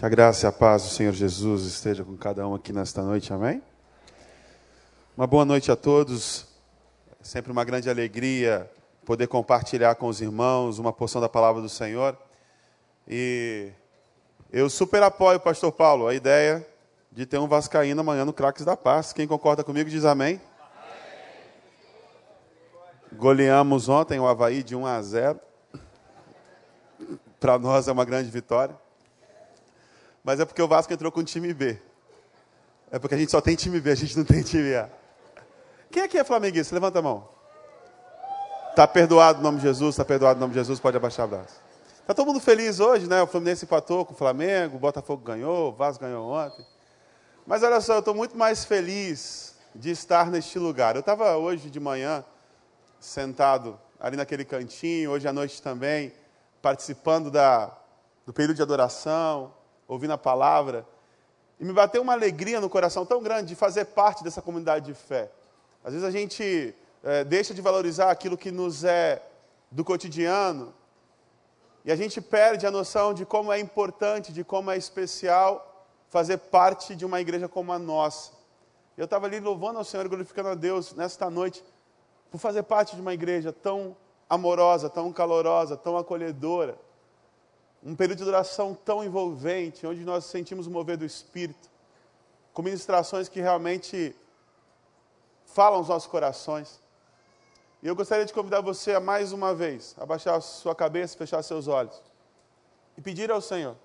Que a graça e a paz do Senhor Jesus esteja com cada um aqui nesta noite, amém? Uma boa noite a todos. É sempre uma grande alegria poder compartilhar com os irmãos uma porção da palavra do Senhor. E eu super apoio, Pastor Paulo, a ideia de ter um Vascaíno amanhã no Craques da Paz. Quem concorda comigo diz amém. Goleamos ontem o Havaí de 1 a 0. Para nós é uma grande vitória. Mas é porque o Vasco entrou com o time B. É porque a gente só tem time B, a gente não tem time A. Quem aqui é flamenguista? Levanta a mão. Está perdoado o nome de Jesus, está perdoado o nome de Jesus, pode abaixar o braço. Está todo mundo feliz hoje, né? O Fluminense empatou com o Flamengo, o Botafogo ganhou, o Vasco ganhou ontem. Mas olha só, eu estou muito mais feliz de estar neste lugar. Eu estava hoje de manhã sentado ali naquele cantinho, hoje à noite também, participando da, do período de adoração, ouvindo a palavra, e me bateu uma alegria no coração tão grande de fazer parte dessa comunidade de fé. Às vezes a gente é, deixa de valorizar aquilo que nos é do cotidiano, e a gente perde a noção de como é importante, de como é especial fazer parte de uma igreja como a nossa. Eu estava ali louvando ao Senhor, glorificando a Deus nesta noite, por fazer parte de uma igreja tão amorosa, tão calorosa, tão acolhedora um período de duração tão envolvente, onde nós sentimos o mover do Espírito, com ministrações que realmente falam aos nossos corações. E eu gostaria de convidar você a mais uma vez, abaixar sua cabeça, fechar seus olhos e pedir ao Senhor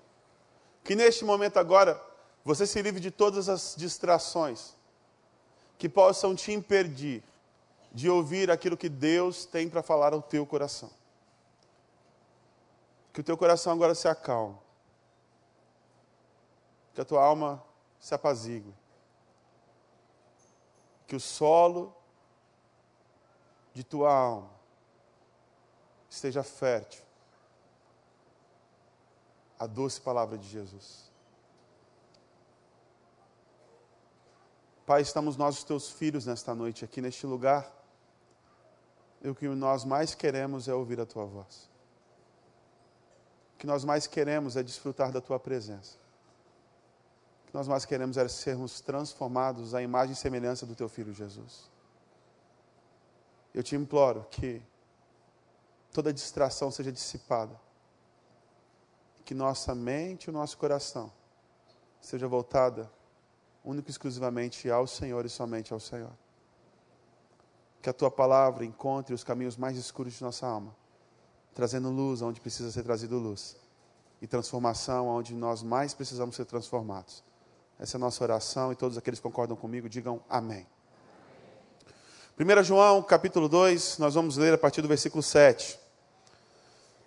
que neste momento agora você se livre de todas as distrações que possam te impedir de ouvir aquilo que Deus tem para falar ao teu coração. Que o teu coração agora se acalme. Que a tua alma se apazigue. Que o solo de tua alma esteja fértil. A doce palavra de Jesus. Pai, estamos nós, os teus filhos, nesta noite, aqui neste lugar. E o que nós mais queremos é ouvir a tua voz. O que nós mais queremos é desfrutar da tua presença. O que nós mais queremos é sermos transformados à imagem e semelhança do teu filho Jesus. Eu te imploro que toda distração seja dissipada. Que nossa mente e o nosso coração seja voltada único e exclusivamente ao Senhor e somente ao Senhor. Que a tua palavra encontre os caminhos mais escuros de nossa alma trazendo luz onde precisa ser trazido luz e transformação onde nós mais precisamos ser transformados. Essa é a nossa oração e todos aqueles que concordam comigo digam amém. 1 João, capítulo 2, nós vamos ler a partir do versículo 7.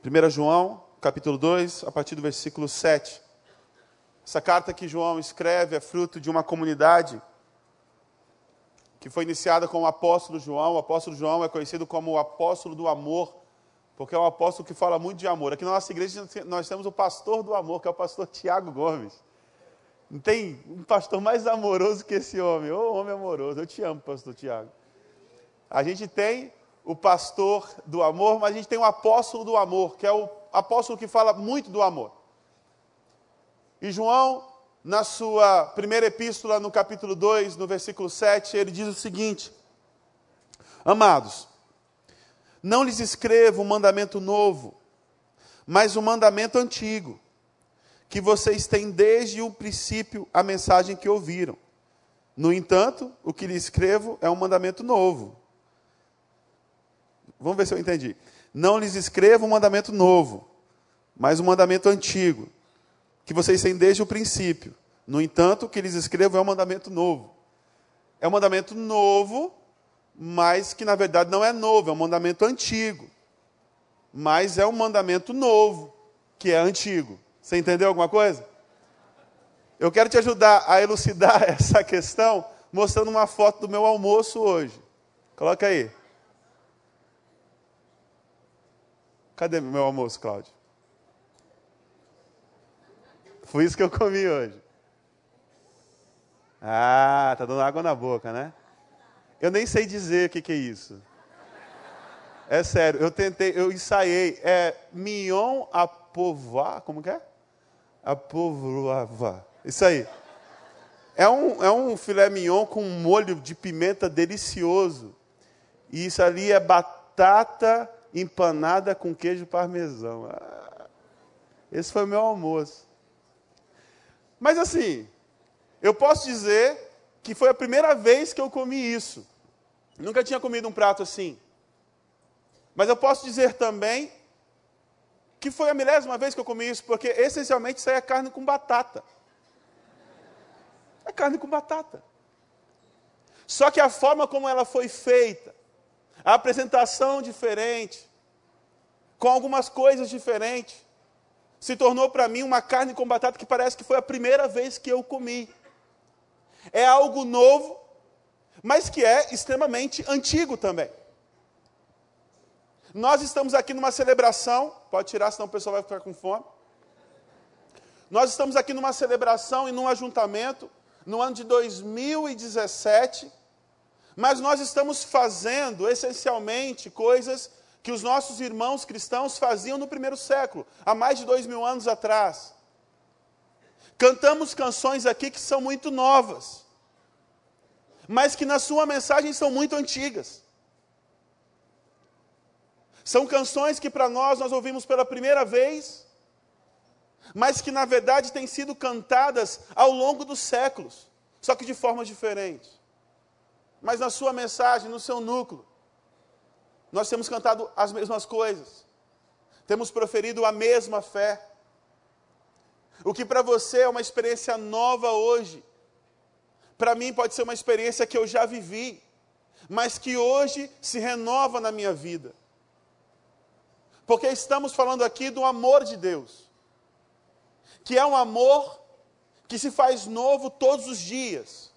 1 João, capítulo 2, a partir do versículo 7. Essa carta que João escreve é fruto de uma comunidade que foi iniciada com o apóstolo João. O apóstolo João é conhecido como o apóstolo do amor porque é um apóstolo que fala muito de amor. Aqui na nossa igreja nós temos o pastor do amor, que é o pastor Tiago Gomes. Não tem um pastor mais amoroso que esse homem. Ô, oh, homem amoroso. Eu te amo, pastor Tiago. A gente tem o pastor do amor, mas a gente tem o apóstolo do amor, que é o apóstolo que fala muito do amor. E João, na sua primeira epístola, no capítulo 2, no versículo 7, ele diz o seguinte: Amados, não lhes escrevo um mandamento novo, mas um mandamento antigo, que vocês têm desde o princípio a mensagem que ouviram. No entanto, o que lhes escrevo é um mandamento novo. Vamos ver se eu entendi. Não lhes escrevo um mandamento novo, mas um mandamento antigo, que vocês têm desde o princípio. No entanto, o que lhes escrevo é um mandamento novo. É um mandamento novo mas que na verdade não é novo, é um mandamento antigo. Mas é um mandamento novo, que é antigo. Você entendeu alguma coisa? Eu quero te ajudar a elucidar essa questão mostrando uma foto do meu almoço hoje. Coloca aí. Cadê meu almoço, Cláudio? Foi isso que eu comi hoje. Ah, tá dando água na boca, né? Eu nem sei dizer o que, que é isso. É sério, eu tentei, eu ensaiei. É mignon à como que é? apovoava. Isso aí. É um, é um filé mignon com um molho de pimenta delicioso. E isso ali é batata empanada com queijo parmesão. Ah, esse foi meu almoço. Mas assim, eu posso dizer que foi a primeira vez que eu comi isso. Nunca tinha comido um prato assim. Mas eu posso dizer também que foi a milésima vez que eu comi isso, porque essencialmente isso aí é carne com batata. É carne com batata. Só que a forma como ela foi feita, a apresentação diferente, com algumas coisas diferentes, se tornou para mim uma carne com batata que parece que foi a primeira vez que eu comi. É algo novo, mas que é extremamente antigo também. Nós estamos aqui numa celebração, pode tirar, senão o pessoal vai ficar com fome. Nós estamos aqui numa celebração e num ajuntamento no ano de 2017, mas nós estamos fazendo essencialmente coisas que os nossos irmãos cristãos faziam no primeiro século, há mais de dois mil anos atrás. Cantamos canções aqui que são muito novas, mas que na sua mensagem são muito antigas. São canções que para nós nós ouvimos pela primeira vez, mas que na verdade têm sido cantadas ao longo dos séculos, só que de formas diferentes. Mas na sua mensagem, no seu núcleo, nós temos cantado as mesmas coisas, temos proferido a mesma fé. O que para você é uma experiência nova hoje, para mim pode ser uma experiência que eu já vivi, mas que hoje se renova na minha vida. Porque estamos falando aqui do amor de Deus, que é um amor que se faz novo todos os dias,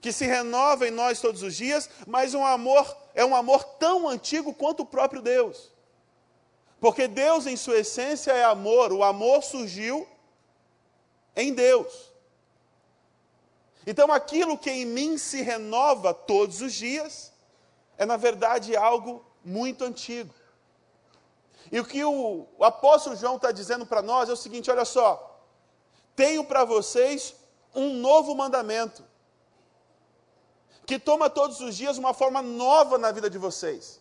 que se renova em nós todos os dias, mas um amor é um amor tão antigo quanto o próprio Deus. Porque Deus, em sua essência, é amor. O amor surgiu em Deus. Então, aquilo que em mim se renova todos os dias, é na verdade algo muito antigo. E o que o, apóstolo João está dizendo para nós é o seguinte: olha só, tenho para vocês um novo mandamento, que toma todos os dias uma forma nova na vida de vocês,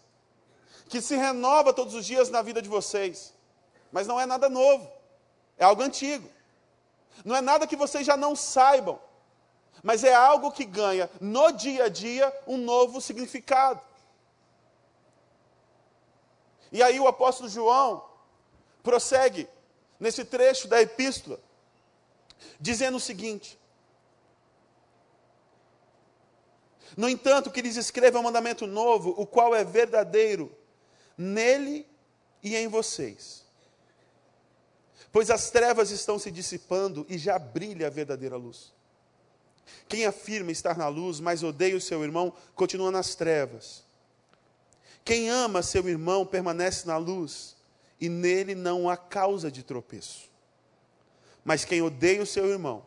que se renova todos os dias na vida de vocês, mas não é nada novo, é algo antigo, não é nada que vocês já não saibam, mas é algo que ganha no dia a dia um novo significado. E aí o apóstolo João prossegue nesse trecho da epístola, dizendo o seguinte: No entanto, que lhes escreva um mandamento novo, o qual é verdadeiro nele e em vocês. Pois as trevas estão se dissipando e já brilha a verdadeira luz. Quem afirma estar na luz, mas odeia o seu irmão, continua nas trevas. Quem ama seu irmão permanece na luz, e nele não há causa de tropeço. Mas quem odeia o seu irmão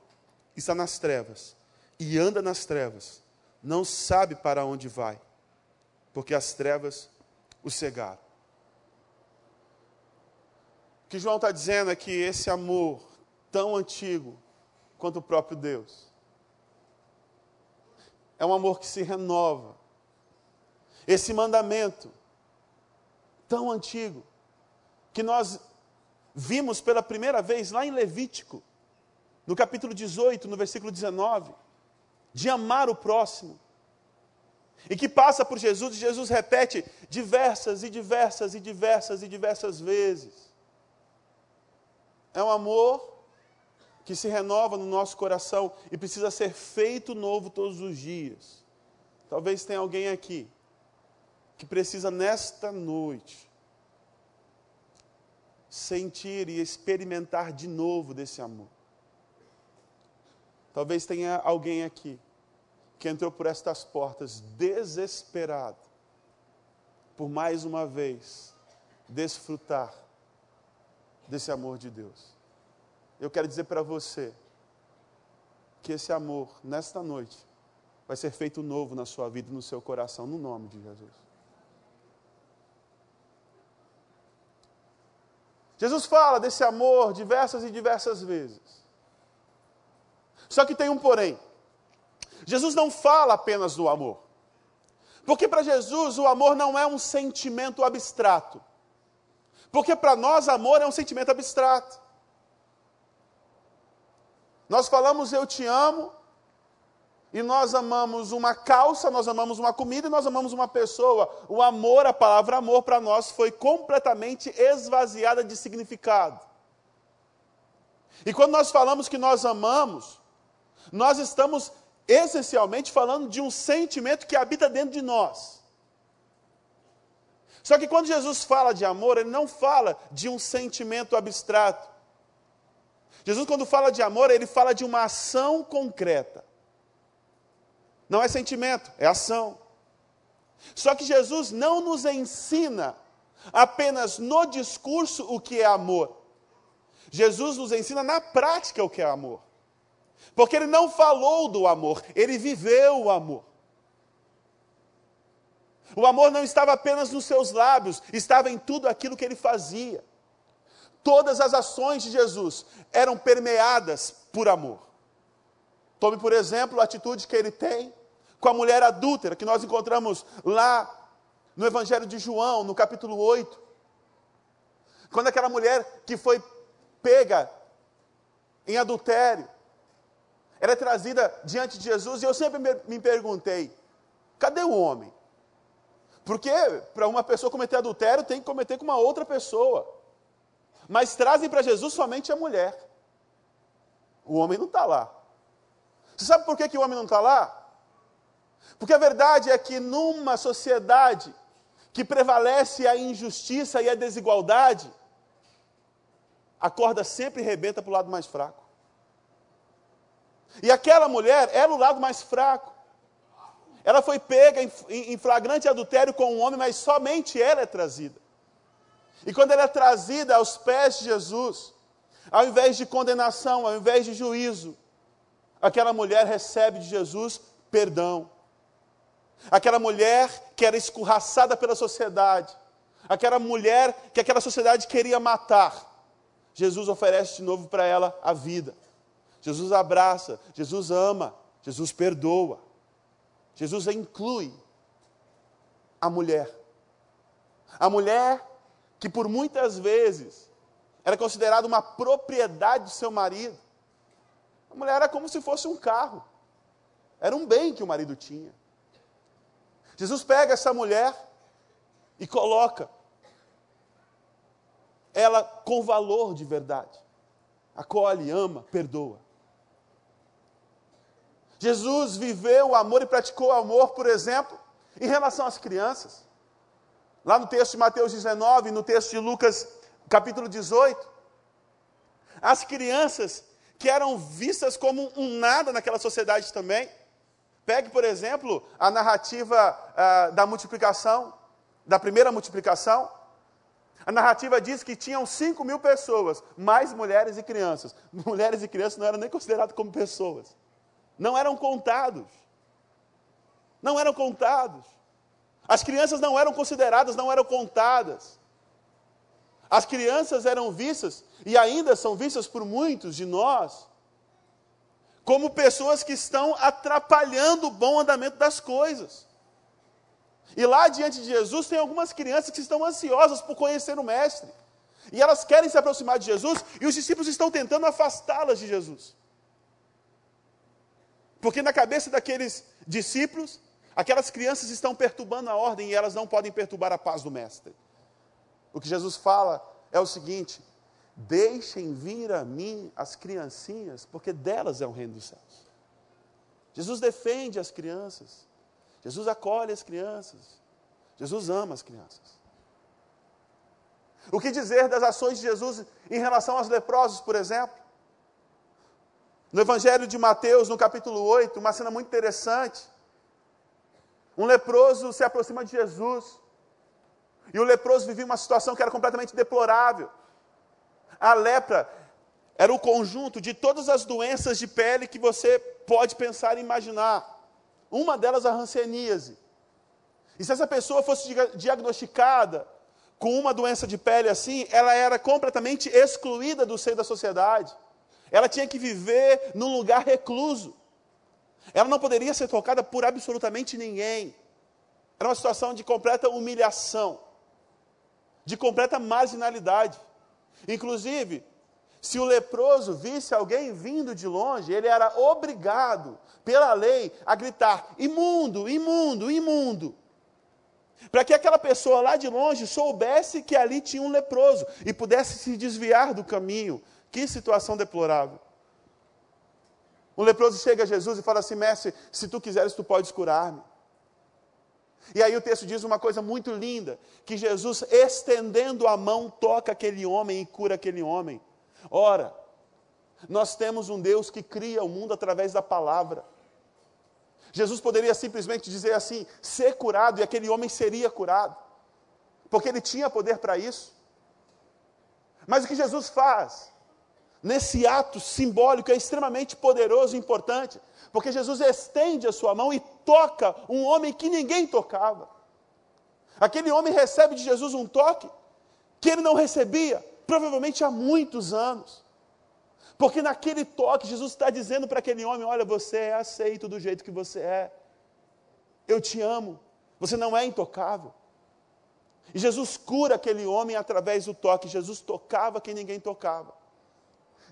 está nas trevas, e anda nas trevas, não sabe para onde vai, porque as trevas o cegaram. O que João está dizendo é que esse amor, tão antigo quanto o próprio Deus, é um amor que se renova, esse mandamento tão antigo, que nós vimos pela primeira vez lá em Levítico, no capítulo 18, no versículo 19, de amar o próximo. E que passa por Jesus, e Jesus repete diversas e diversas e diversas e diversas vezes. É um amor que se renova no nosso coração e precisa ser feito novo todos os dias. Talvez tenha alguém aqui que precisa nesta noite sentir e experimentar de novo desse amor. Talvez tenha alguém aqui que entrou por estas portas desesperado por mais uma vez desfrutar desse amor de Deus. Eu quero dizer para você que esse amor, nesta noite, vai ser feito novo na sua vida e no seu coração, no nome de Jesus. Jesus fala desse amor diversas e diversas vezes. Só que tem um porém. Jesus não fala apenas do amor. Porque para Jesus o amor não é um sentimento abstrato. Porque para nós amor é um sentimento abstrato. Nós falamos eu te amo, e nós amamos uma calça, nós amamos uma comida e nós amamos uma pessoa. O amor, a palavra amor para nós foi completamente esvaziada de significado. E quando nós falamos que nós amamos, nós estamos essencialmente falando de um sentimento que habita dentro de nós. Só que quando Jesus fala de amor, ele não fala de um sentimento abstrato. Jesus, quando fala de amor, ele fala de uma ação concreta. Não é sentimento, é ação. Só que Jesus não nos ensina apenas no discurso o que é amor. Jesus nos ensina na prática o que é amor. Porque ele não falou do amor, ele viveu o amor. O amor não estava apenas nos seus lábios, estava em tudo aquilo que ele fazia. Todas as ações de Jesus eram permeadas por amor. Tome, por exemplo, a atitude que ele tem com a mulher adúltera, que nós encontramos lá no Evangelho de João, no capítulo 8. Quando aquela mulher que foi pega em adultério, ela é trazida diante de Jesus, e eu sempre me perguntei: cadê o homem? Porque para uma pessoa cometer adultério tem que cometer com uma outra pessoa. Mas trazem para Jesus somente a mulher. O homem não está lá. Você sabe por que, que o homem não está lá? Porque a verdade é que numa sociedade que prevalece a injustiça e a desigualdade, a corda sempre rebenta para o lado mais fraco. E aquela mulher era o lado mais fraco. Ela foi pega em, flagrante adultério com um homem, mas somente ela é trazida. E quando ela é trazida aos pés de Jesus, ao invés de condenação, ao invés de juízo, aquela mulher recebe de Jesus perdão. Aquela mulher que era escorraçada pela sociedade, aquela mulher que aquela sociedade queria matar, Jesus oferece de novo para ela a vida. Jesus abraça, Jesus ama, Jesus perdoa. Jesus inclui a mulher. A mulher que por muitas vezes era considerada uma propriedade do seu marido. A mulher era como se fosse um carro. Era um bem que o marido tinha. Jesus pega essa mulher e coloca ela com valor de verdade. Acolhe, ama, perdoa. Jesus viveu o amor e praticou o amor, por exemplo, em relação às crianças. Lá no texto de Mateus 19, no texto de Lucas, capítulo 18, as crianças que eram vistas como um nada naquela sociedade também. Pegue, por exemplo, a narrativa uh, da multiplicação, da primeira multiplicação. A narrativa diz que tinham 5 mil pessoas, mais mulheres e crianças. Mulheres e crianças não eram nem consideradas como pessoas. Não eram contados. Não eram contados. As crianças não eram consideradas, não eram contadas. As crianças eram vistas, e ainda são vistas por muitos de nós, como pessoas que estão atrapalhando o bom andamento das coisas. E lá diante de Jesus tem algumas crianças que estão ansiosas por conhecer o Mestre. E elas querem se aproximar de Jesus, e os discípulos estão tentando afastá-las de Jesus. Porque na cabeça daqueles discípulos, aquelas crianças estão perturbando a ordem e elas não podem perturbar a paz do Mestre. O que Jesus fala é o seguinte: Deixem vir a mim as criancinhas, porque delas é o reino dos céus. Jesus defende as crianças. Jesus acolhe as crianças. Jesus ama as crianças. O que dizer das ações de Jesus em relação aos leprosos, por exemplo? No Evangelho de Mateus, no capítulo 8, uma cena muito interessante. Um leproso se aproxima de Jesus. E o leproso vivia uma situação que era completamente deplorável. A lepra era o conjunto de todas as doenças de pele que você pode pensar e imaginar. Uma delas a hanseníase. E se essa pessoa fosse diagnosticada com uma doença de pele assim, ela era completamente excluída do seio da sociedade. Ela tinha que viver num lugar recluso. Ela não poderia ser tocada por absolutamente ninguém. Era uma situação de completa humilhação, de completa marginalidade. Inclusive, se o leproso visse alguém vindo de longe, ele era obrigado, pela lei, a gritar: imundo, imundo, imundo. Para que aquela pessoa lá de longe soubesse que ali tinha um leproso e pudesse se desviar do caminho. Que situação deplorável. Um leproso chega a Jesus e fala assim: Mestre, se tu quiseres, tu podes curar-me. E aí o texto diz uma coisa muito linda: que Jesus, estendendo a mão, toca aquele homem e cura aquele homem. Ora, nós temos um Deus que cria o mundo através da palavra. Jesus poderia simplesmente dizer assim: ser curado, e aquele homem seria curado, porque ele tinha poder para isso. Mas o que Jesus faz? Nesse ato simbólico é extremamente poderoso e importante, porque Jesus estende a sua mão e toca um homem que ninguém tocava. Aquele homem recebe de Jesus um toque que ele não recebia, provavelmente há muitos anos. Porque naquele toque, Jesus está dizendo para aquele homem: Olha, você é aceito do jeito que você é. Eu te amo. Você não é intocável. E Jesus cura aquele homem através do toque. Jesus tocava quem ninguém tocava.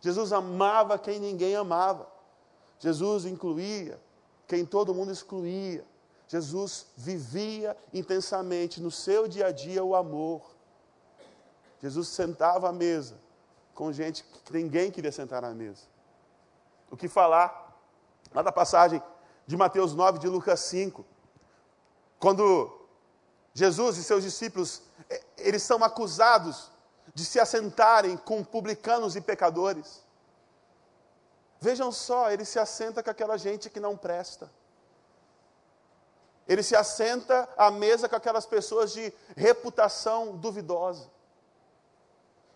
Jesus amava quem ninguém amava. Jesus incluía quem todo mundo excluía. Jesus vivia intensamente no seu dia a dia o amor. Jesus sentava à mesa com gente que ninguém queria sentar na mesa. O que falar lá da passagem de Mateus 9, de Lucas 5, quando Jesus e seus discípulos, eh, eles são acusados de se assentarem com publicanos e pecadores. Vejam só, ele se assenta com aquela gente que não presta. Ele se assenta à mesa com aquelas pessoas de reputação duvidosa.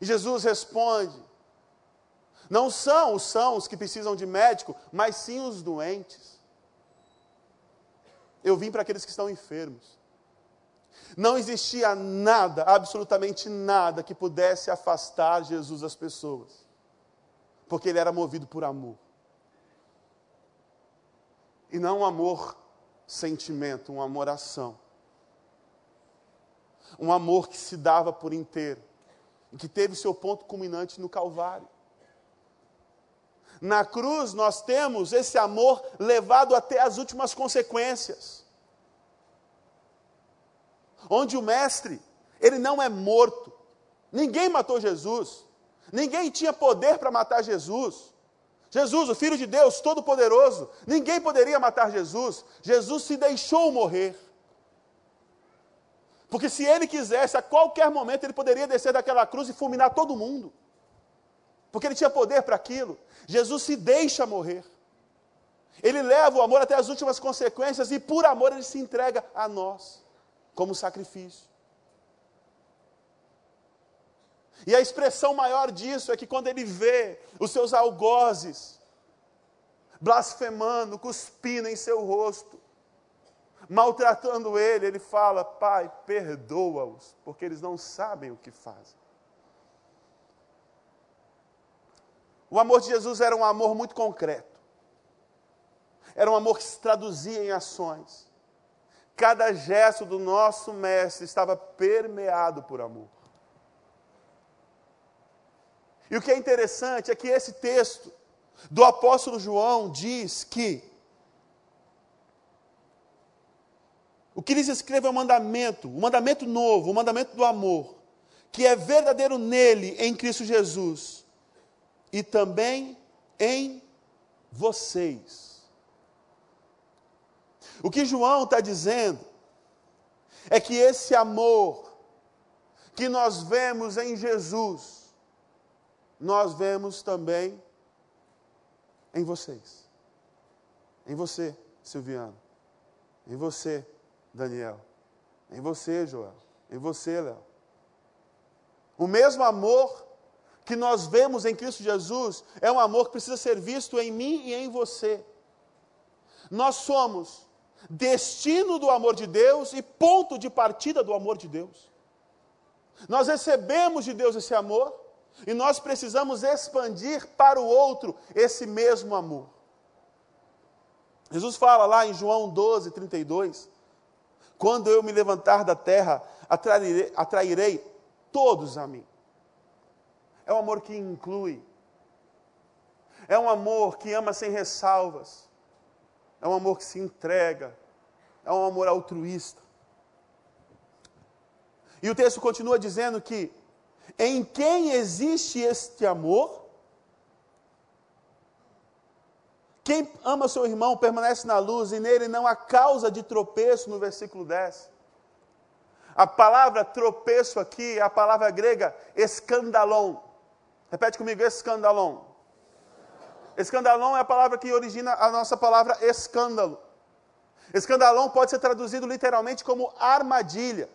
E Jesus responde: Não são os sãos que precisam de médico, mas sim os doentes. Eu vim para aqueles que estão enfermos. Não existia nada, absolutamente nada, que pudesse afastar Jesus das pessoas, porque ele era movido por amor. E não um amor sentimento, um amor ação. Um amor que se dava por inteiro e que teve seu ponto culminante no Calvário. Na cruz nós temos esse amor levado até as últimas consequências. Onde o mestre, ele não é morto. Ninguém matou Jesus. Ninguém tinha poder para matar Jesus. Jesus, o Filho de Deus, Todo-Poderoso, ninguém poderia matar Jesus. Jesus se deixou morrer. Porque se ele quisesse, a qualquer momento ele poderia descer daquela cruz e fulminar todo mundo. Porque ele tinha poder para aquilo. Jesus se deixa morrer. Ele leva o amor até as últimas consequências e por amor ele se entrega a nós como sacrifício. E a expressão maior disso é que quando ele vê os seus algozes blasfemando, cuspindo em seu rosto, maltratando ele, ele fala: Pai, perdoa-os, porque eles não sabem o que fazem. O amor de Jesus era um amor muito concreto. Era um amor que se traduzia em ações. Cada gesto do nosso mestre estava permeado por amor. E o que é interessante é que esse texto do apóstolo João diz que O que lhes escreve é um mandamento, um mandamento novo, um mandamento do amor, que é verdadeiro nele, em Cristo Jesus, e também em vocês. O que João está dizendo é que esse amor que nós vemos em Jesus, nós vemos também em vocês. Em você, Silviano. Em você, Daniel. Em você, Joel. Em você, Léo. O mesmo amor que nós vemos em Cristo Jesus é um amor que precisa ser visto em mim e em você. Nós somos destino do amor de Deus e ponto de partida do amor de Deus. Nós recebemos de Deus esse amor e nós precisamos expandir para o outro esse mesmo amor. Jesus fala lá em João 12, 32: Quando eu me levantar da terra, atrairei, atrairei todos a mim. É um amor que inclui, é um amor que ama sem ressalvas, é um amor que se entrega, é um amor altruísta. E o texto continua dizendo que em quem existe este amor, quem ama seu irmão permanece na luz e nele não há causa de tropeço, no versículo 10. A palavra tropeço aqui é a palavra grega escandalon. Repete comigo, escandalon. Escandalon é a palavra que origina a nossa palavra escândalo. Escandalon pode ser traduzido literalmente como armadilha.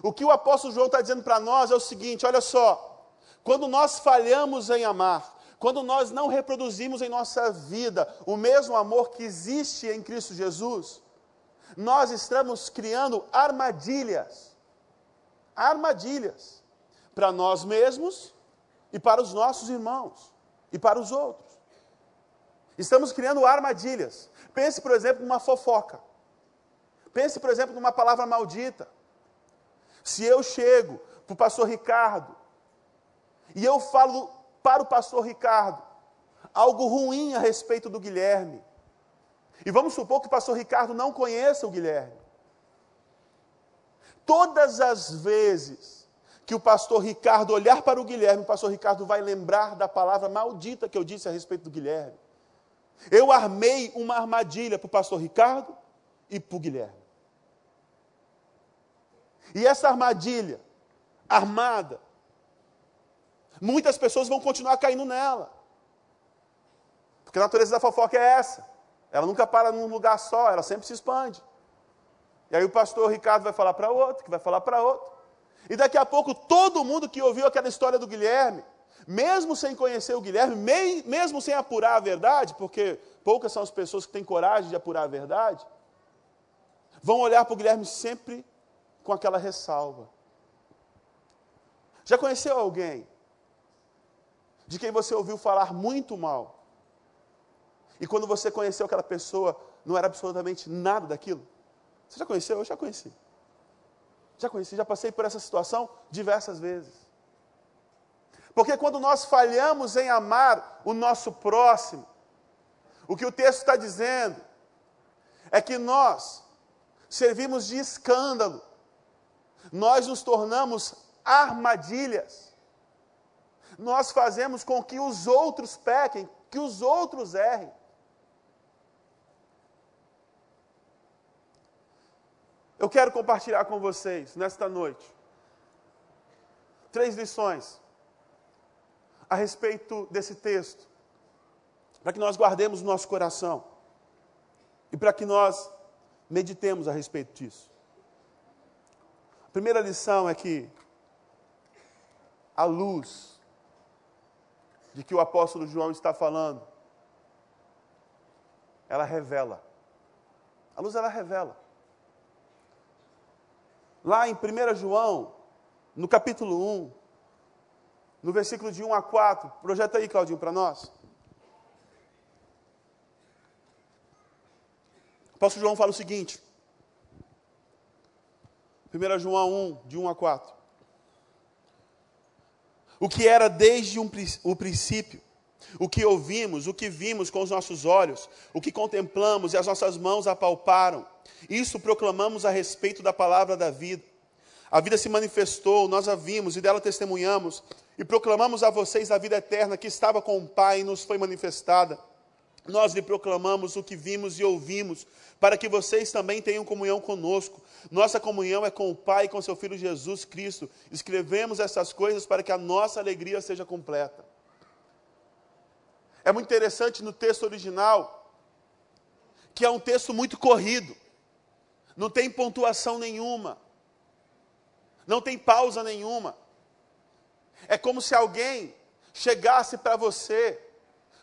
O que o apóstolo João está dizendo para nós é o seguinte: olha só, quando nós falhamos em amar, quando nós não reproduzimos em nossa vida o mesmo amor que existe em Cristo Jesus, nós estamos criando armadilhas, armadilhas, para nós mesmos e para os nossos irmãos e para os outros. Estamos criando armadilhas. Pense, por exemplo, numa fofoca. Pense, por exemplo, numa palavra maldita. Se eu chego para o pastor Ricardo e eu falo para o pastor Ricardo algo ruim a respeito do Guilherme, e vamos supor que o pastor Ricardo não conheça o Guilherme. Todas as vezes que o pastor Ricardo olhar para o Guilherme, o pastor Ricardo vai lembrar da palavra maldita que eu disse a respeito do Guilherme. Eu armei uma armadilha para o pastor Ricardo e para o Guilherme. E essa armadilha, armada, muitas pessoas vão continuar caindo nela. Porque a natureza da fofoca é essa. Ela nunca para num lugar só, ela sempre se expande. E aí o pastor Ricardo vai falar para outro, que vai falar para outro. E daqui a pouco todo mundo que ouviu aquela história do Guilherme, mesmo sem conhecer o Guilherme, mesmo sem apurar a verdade, porque poucas são as pessoas que têm coragem de apurar a verdade, vão olhar para o Guilherme sempre com aquela ressalva. Já conheceu alguém de quem você ouviu falar muito mal? E quando você conheceu aquela pessoa, não era absolutamente nada daquilo? Você já conheceu? Eu já conheci. Já conheci, já passei por essa situação diversas vezes. Porque quando nós falhamos em amar o nosso próximo, o que o texto está dizendo é que nós servimos de escândalo nós nos tornamos armadilhas. Nós fazemos com que os outros pequem, que os outros errem. Eu quero compartilhar com vocês nesta noite três lições a respeito desse texto, para que nós guardemos no nosso coração e para que nós meditemos a respeito disso. A primeira lição é que a luz de que o apóstolo João está falando, ela revela. A luz ela revela. Lá em 1 João, no capítulo 1, no versículo de 1 a 4, projeta aí, Claudinho, para nós. O apóstolo João fala o seguinte: 1 João 1, de 1 a 4. O que era desde um, o princípio, o que ouvimos, o que vimos com os nossos olhos, o que contemplamos e as nossas mãos apalparam, isso proclamamos a respeito da palavra da vida. A vida se manifestou, nós a vimos e dela testemunhamos, e proclamamos a vocês a vida eterna que estava com o Pai e nos foi manifestada. Nós lhe proclamamos o que vimos e ouvimos, para que vocês também tenham comunhão conosco. Nossa comunhão é com o Pai e com seu Filho Jesus Cristo. Escrevemos essas coisas para que a nossa alegria seja completa. É muito interessante no texto original, que é um texto muito corrido, não tem pontuação nenhuma, não tem pausa nenhuma. É como se alguém chegasse para você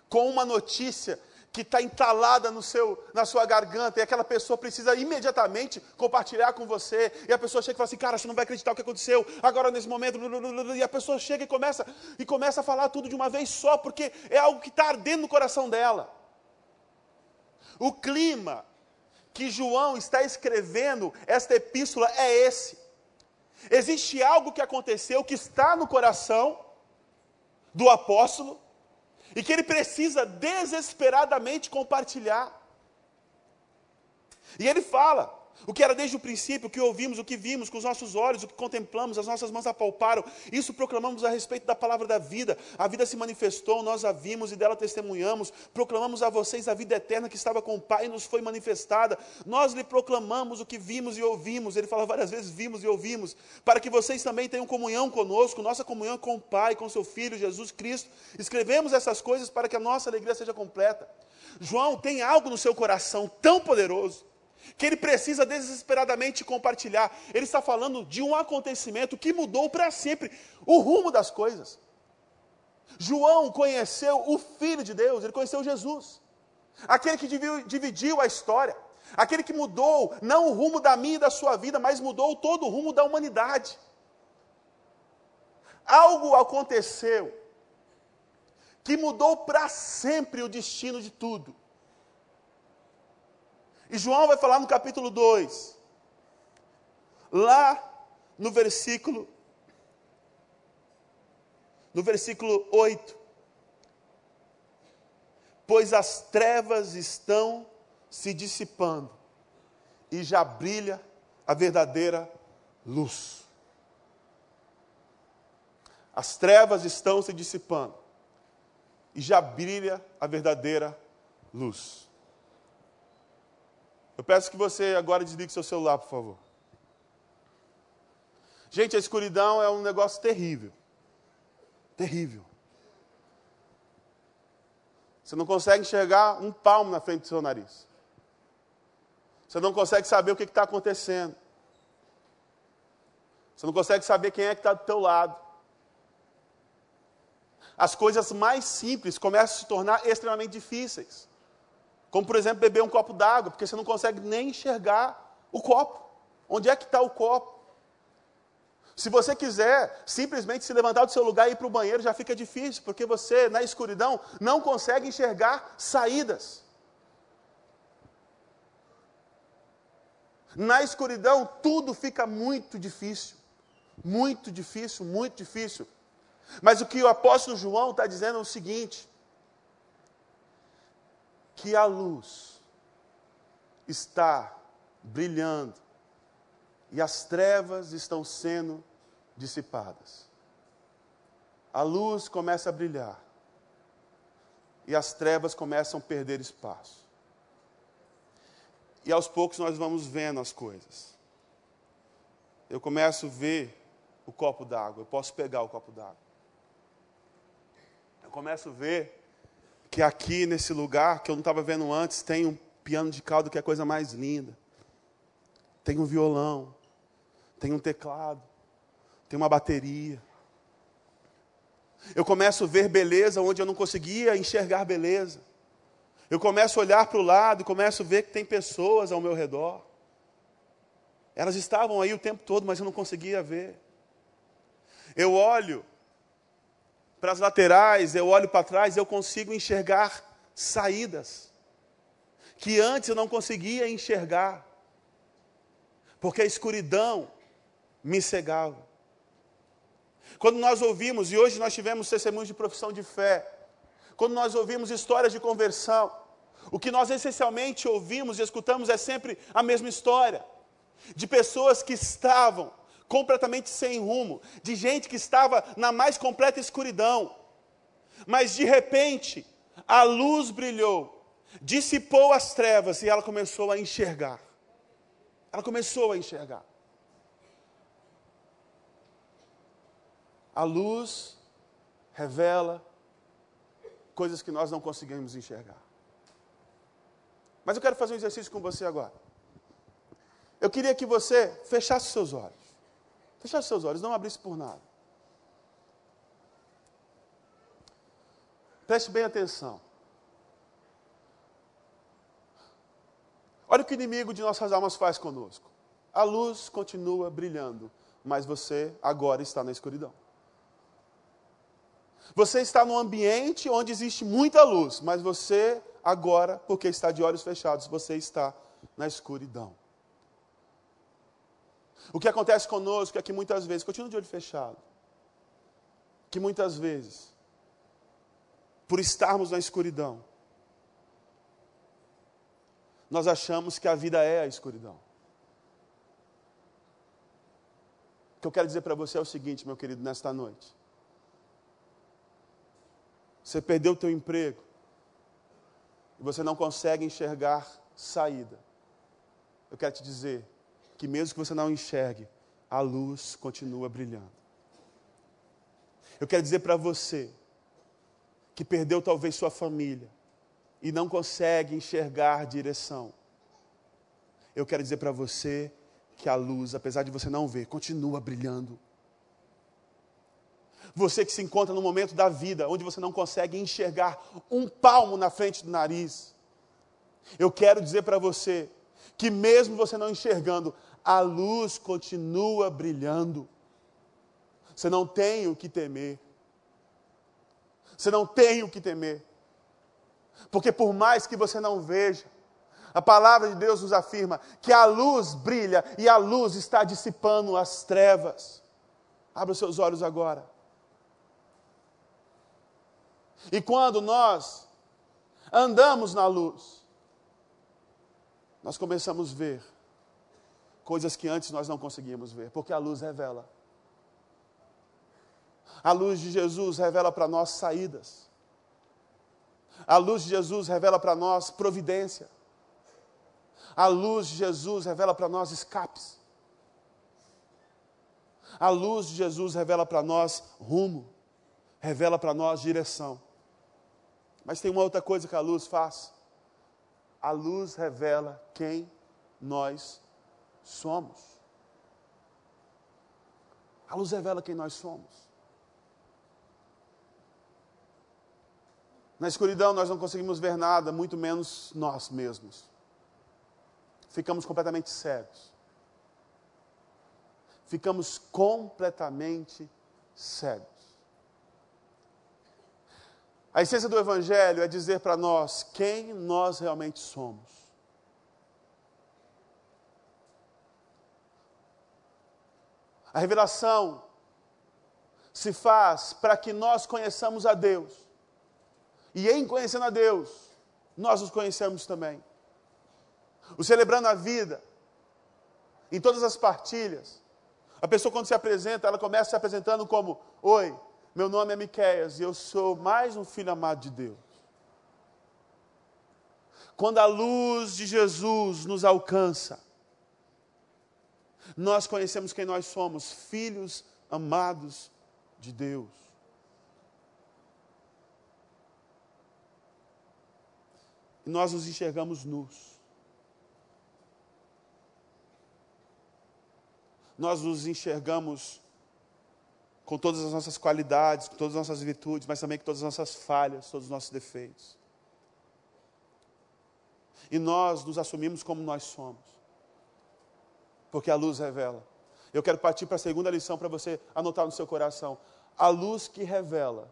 com uma notícia que está entalada no seu, na sua garganta, e aquela pessoa precisa imediatamente compartilhar com você, e a pessoa chega e fala assim, cara, você não vai acreditar o que aconteceu, agora nesse momento, e a pessoa chega e começa, e começa a falar tudo de uma vez só, porque é algo que está ardendo no coração dela. O clima que João está escrevendo esta epístola é esse. Existe algo que aconteceu que está no coração do apóstolo, e que ele precisa desesperadamente compartilhar. E ele fala: o que era desde o princípio, o que ouvimos, o que vimos com os nossos olhos, o que contemplamos, as nossas mãos apalparam, isso proclamamos a respeito da palavra da vida. A vida se manifestou, nós a vimos e dela testemunhamos. Proclamamos a vocês a vida eterna que estava com o Pai e nos foi manifestada. Nós lhe proclamamos o que vimos e ouvimos. Ele fala várias vezes: vimos e ouvimos, para que vocês também tenham comunhão conosco, nossa comunhão com o Pai, com seu Filho Jesus Cristo. Escrevemos essas coisas para que a nossa alegria seja completa. João tem algo no seu coração tão poderoso que ele precisa desesperadamente compartilhar. Ele está falando de um acontecimento que mudou para sempre o rumo das coisas. João conheceu o Filho de Deus, ele conheceu Jesus, aquele que dividiu a história, aquele que mudou não o rumo da minha e da sua vida, mas mudou todo o rumo da humanidade. Algo aconteceu que mudou para sempre o destino de tudo. E João vai falar no capítulo 2, lá no versículo no versículo 8. Pois as trevas estão se dissipando e já brilha a verdadeira luz. As trevas estão se dissipando e já brilha a verdadeira luz. Eu peço que você agora desligue seu celular, por favor. Gente, a escuridão é um negócio terrível. Terrível. Você não consegue enxergar um palmo na frente do seu nariz. Você não consegue saber o que está acontecendo. Você não consegue saber quem é que está do teu lado. As coisas mais simples começam a se tornar extremamente difíceis. Como, por exemplo, beber um copo d'água, porque você não consegue nem enxergar o copo. Onde é que está o copo? Se você quiser simplesmente se levantar do seu lugar e ir para o banheiro, já fica difícil, porque você, na escuridão, não consegue enxergar saídas. Na escuridão, tudo fica muito difícil. Muito difícil, muito difícil. Mas o que o apóstolo João está dizendo é o seguinte: que a luz está brilhando e as trevas estão sendo dissipadas. A luz começa a brilhar e as trevas começam a perder espaço. E aos poucos nós vamos vendo as coisas. Eu começo a ver o copo d'água, eu posso pegar o copo d'água. Eu começo a ver que aqui nesse lugar, que eu não estava vendo antes, tem um piano de caldo que é a coisa mais linda. Tem um violão, tem um teclado, tem uma bateria. Eu começo a ver beleza onde eu não conseguia enxergar beleza. Eu começo a olhar para o lado e começo a ver que tem pessoas ao meu redor. Elas estavam aí o tempo todo, mas eu não conseguia ver. Eu olho para as laterais, eu olho para trás, eu consigo enxergar saídas que antes eu não conseguia enxergar, porque a escuridão me cegava. Quando nós ouvimos, e hoje nós tivemos testemunhos de profissão de fé, quando nós ouvimos histórias de conversão, o que nós essencialmente ouvimos e escutamos é sempre a mesma história, de pessoas que estavam completamente sem rumo, de gente que estava na mais completa escuridão. Mas de repente, a luz brilhou, dissipou as trevas e ela começou a enxergar. Ela começou a enxergar. A luz revela coisas que nós não conseguimos enxergar. Mas eu quero fazer um exercício com você agora. Eu queria que você fechasse seus olhos. Fechasse seus olhos, não abrisse por nada. Preste bem atenção. Olha o que o inimigo de nossas almas faz conosco. A luz continua brilhando, mas você agora está na escuridão. Você está num ambiente onde existe muita luz, mas você agora, porque está de olhos fechados, você está na escuridão. O que acontece conosco é que muitas vezes, continua de olho fechado, que muitas vezes, por estarmos na escuridão, nós achamos que a vida é a escuridão. O que eu quero dizer para você é o seguinte, meu querido, nesta noite. Você perdeu o teu emprego e você não consegue enxergar saída. Eu quero te dizer que mesmo que você não enxergue, a luz continua brilhando. Eu quero dizer para você que perdeu talvez sua família e não consegue enxergar direção. Eu quero dizer para você que a luz, apesar de você não ver, continua brilhando. Você que se encontra no momento da vida onde você não consegue enxergar um palmo na frente do nariz. Eu quero dizer para você que, mesmo você não enxergando, a luz continua brilhando. Você não tem o que temer. Você não tem o que temer. Porque, por mais que você não veja, a palavra de Deus nos afirma que a luz brilha e a luz está dissipando as trevas. Abra os seus olhos agora. E quando nós andamos na luz, nós começamos a ver coisas que antes nós não conseguíamos ver, porque a luz revela. A luz de Jesus revela para nós saídas. A luz de Jesus revela para nós providência. A luz de Jesus revela para nós escapes. A luz de Jesus revela para nós rumo, revela para nós direção. Mas tem uma outra coisa que a luz faz. A luz revela quem nós somos. A luz revela quem nós somos. Na escuridão nós não conseguimos ver nada, muito menos nós mesmos. Ficamos completamente cegos. Ficamos completamente cegos. A essência do Evangelho é dizer para nós quem nós realmente somos. A revelação se faz para que nós conheçamos a Deus. E em conhecendo a Deus, nós nos conhecemos também. O celebrando a vida, em todas as partilhas, a pessoa quando se apresenta, ela começa se apresentando como: Oi, meu nome é Miqueias e eu sou mais um filho amado de Deus. Quando a luz de Jesus nos alcança, nós conhecemos quem nós somos, filhos amados de Deus. E nós nos enxergamos nus. Nós nos enxergamos com todas as nossas qualidades, com todas as nossas virtudes, mas também com todas as nossas falhas, todos os nossos defeitos. E nós nos assumimos como nós somos, porque a luz revela. Eu quero partir para a segunda lição para você anotar no seu coração. A luz que revela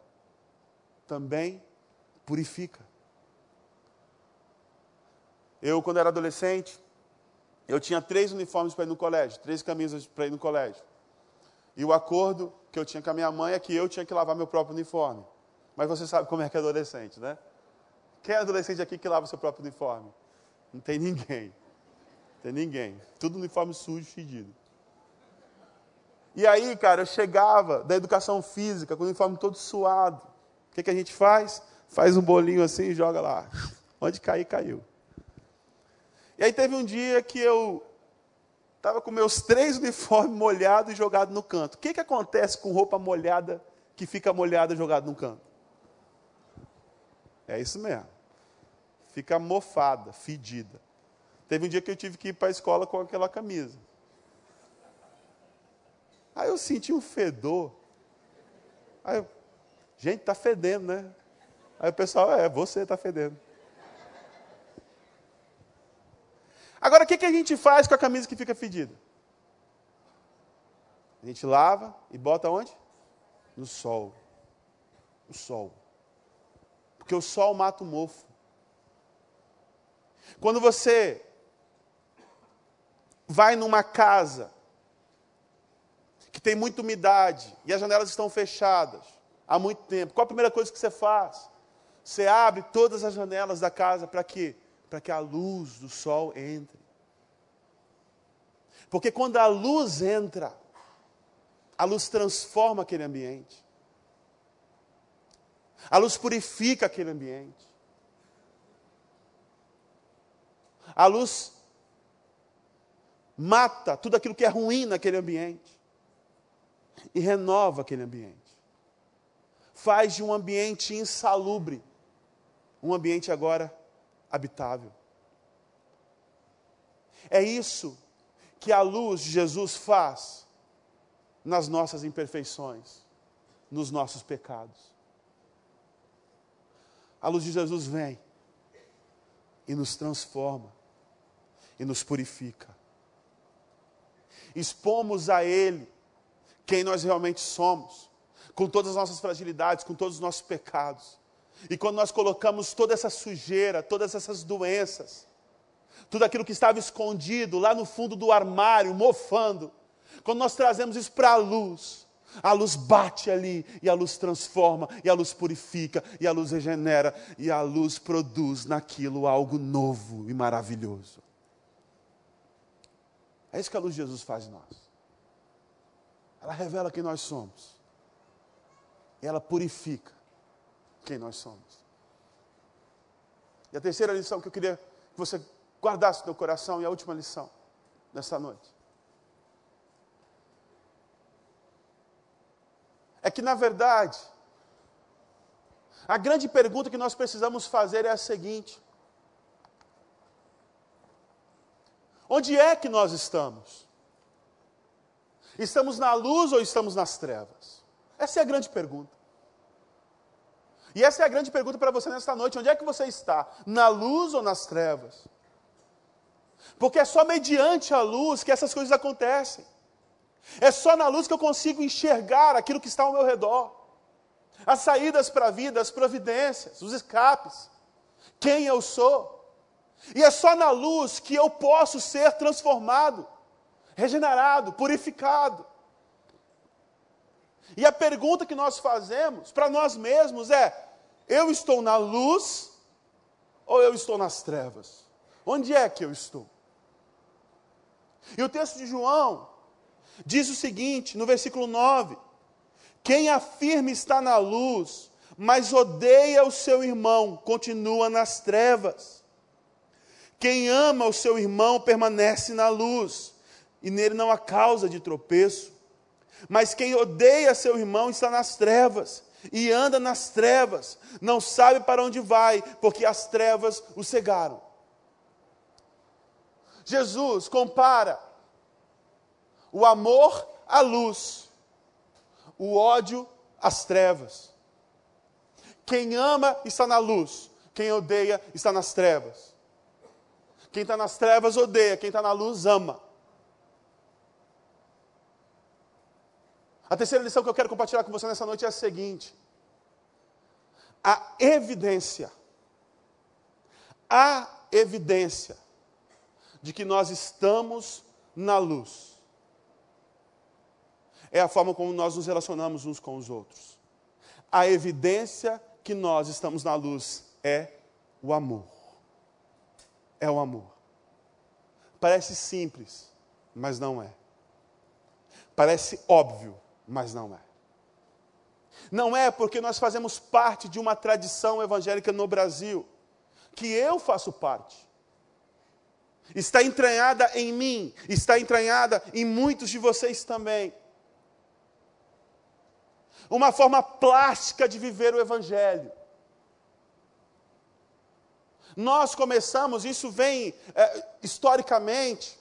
também purifica. Eu, quando era adolescente, eu tinha três uniformes para ir no colégio, três camisas para ir no colégio. E o acordo que eu tinha com a minha mãe é que eu tinha que lavar meu próprio uniforme. Mas você sabe como é que é adolescente, né? Quem é adolescente aqui que lava seu próprio uniforme? Não tem ninguém. Não tem ninguém. Tudo uniforme sujo, fedido. E aí, cara, eu chegava da educação física com o uniforme todo suado. O que, que a gente faz? Faz um bolinho assim e joga lá. Onde cair, caiu. E aí teve um dia que eu Estava com meus três uniformes molhados e jogados no canto. O que, que acontece com roupa molhada que fica molhada e jogada no canto? É isso mesmo. Fica mofada, fedida. Teve um dia que eu tive que ir para a escola com aquela camisa. Aí eu senti um fedor. Aí eu, gente, está fedendo, né? Aí o pessoal, é, você está fedendo. Que a gente faz com a camisa que fica fedida? A gente lava e bota onde? No sol. O sol. Porque o sol mata o mofo. Quando você vai numa casa que tem muita umidade e as janelas estão fechadas há muito tempo, qual a primeira coisa que você faz? Você abre todas as janelas da casa para quê? Para que a luz do sol entre. Porque quando a luz entra, a luz transforma aquele ambiente. A luz purifica aquele ambiente. A luz mata tudo aquilo que é ruim naquele ambiente e renova aquele ambiente. Faz de um ambiente insalubre um ambiente agora habitável. É isso que a luz de Jesus faz nas nossas imperfeições, nos nossos pecados. A luz de Jesus vem e nos transforma e nos purifica. Expomos a Ele quem nós realmente somos, com todas as nossas fragilidades, com todos os nossos pecados. E quando nós colocamos toda essa sujeira, todas essas doenças, tudo aquilo que estava escondido lá no fundo do armário, mofando, quando nós trazemos isso para a luz, a luz bate ali e a luz transforma, e a luz purifica, e a luz regenera, e a luz produz naquilo algo novo e maravilhoso. É isso que a luz de Jesus faz em nós. Ela revela quem nós somos. E ela purifica quem nós somos. E a terceira lição que eu queria que você guardasse no coração, e a última lição nessa noite. É que, na verdade, a grande pergunta que nós precisamos fazer é a seguinte: Onde é que nós estamos? Estamos na luz ou estamos nas trevas? Essa é a grande pergunta. E essa é a grande pergunta para você nesta noite: onde é que você está? Na luz ou nas trevas? Porque é só mediante a luz que essas coisas acontecem. É só na luz que eu consigo enxergar aquilo que está ao meu redor. As saídas para a vida, as providências, os escapes. Quem eu sou. E é só na luz que eu posso ser transformado, regenerado, purificado. E a pergunta que nós fazemos para nós mesmos é: eu estou na luz ou eu estou nas trevas? Onde é que eu estou? E o texto de João diz o seguinte, no versículo 9: Quem afirma está na luz, mas odeia o seu irmão, continua nas trevas. Quem ama o seu irmão permanece na luz, e nele não há causa de tropeço. Mas quem odeia seu irmão está nas trevas, e anda nas trevas, não sabe para onde vai, porque as trevas o cegaram. Jesus compara o amor à luz, o ódio às trevas. Quem ama está na luz, quem odeia está nas trevas. Quem está nas trevas odeia, quem está na luz ama. A terceira lição que eu quero compartilhar com você nessa noite é a seguinte: a evidência, a evidência de que nós estamos na luz é a forma como nós nos relacionamos uns com os outros. A evidência que nós estamos na luz é o amor é o amor. Parece simples, mas não é. Parece óbvio, mas não é. Não é porque nós fazemos parte de uma tradição evangélica no Brasil, que eu faço parte. Está entranhada em mim, está entranhada em muitos de vocês também. Uma forma plástica de viver o Evangelho. Nós começamos, isso vem é, historicamente,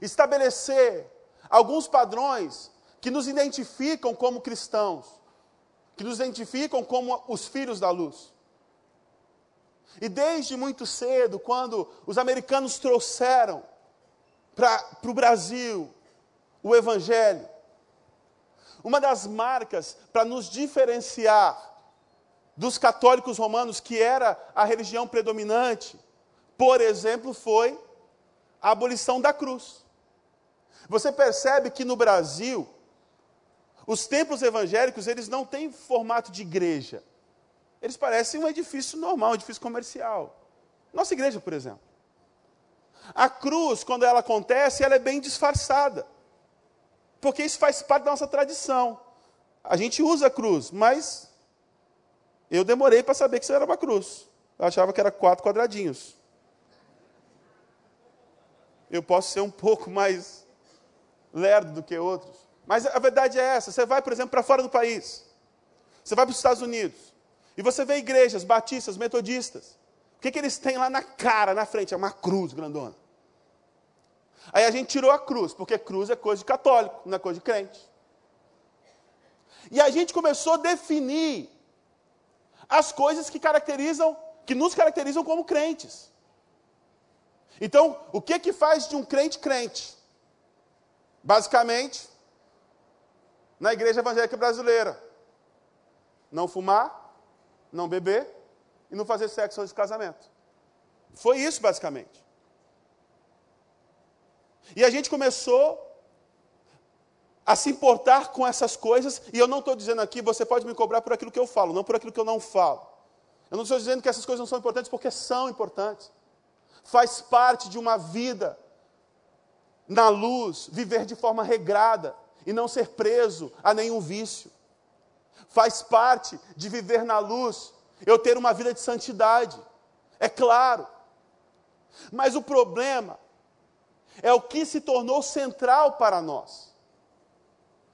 estabelecer alguns padrões que nos identificam como cristãos, que nos identificam como os filhos da luz. E desde muito cedo, quando os americanos trouxeram para o Brasil o Evangelho, uma das marcas para nos diferenciar dos católicos romanos, que era a religião predominante, por exemplo, foi a abolição da cruz. Você percebe que no Brasil, os templos evangélicos, eles não têm formato de igreja. Eles parecem um edifício normal, um edifício comercial. Nossa igreja, por exemplo. A cruz, quando ela acontece, ela é bem disfarçada. Porque isso faz parte da nossa tradição. A gente usa a cruz, mas eu demorei para saber que isso era uma cruz. Eu achava que era quatro quadradinhos. Eu posso ser um pouco mais lerdo do que outros. Mas a verdade é essa. Você vai, por exemplo, para fora do país. Você vai para os Estados Unidos. E você vê igrejas batistas, metodistas. O que, que eles têm lá na cara, na frente? É uma cruz grandona. Aí a gente tirou a cruz, porque cruz é coisa de católico, não é coisa de crente. E a gente começou a definir as coisas que caracterizam, que nos caracterizam como crentes. Então, o que que faz de um crente crente? Basicamente, na igreja evangélica brasileira, não fumar, não beber e não fazer sexo antes do casamento. Foi isso, basicamente. E a gente começou a se importar com essas coisas, e eu não estou dizendo aqui, você pode me cobrar por aquilo que eu falo, não por aquilo que eu não falo. Eu não estou dizendo que essas coisas não são importantes, porque são importantes. Faz parte de uma vida na luz, viver de forma regrada e não ser preso a nenhum vício faz parte de viver na luz, eu ter uma vida de santidade. É claro. Mas o problema é o que se tornou central para nós.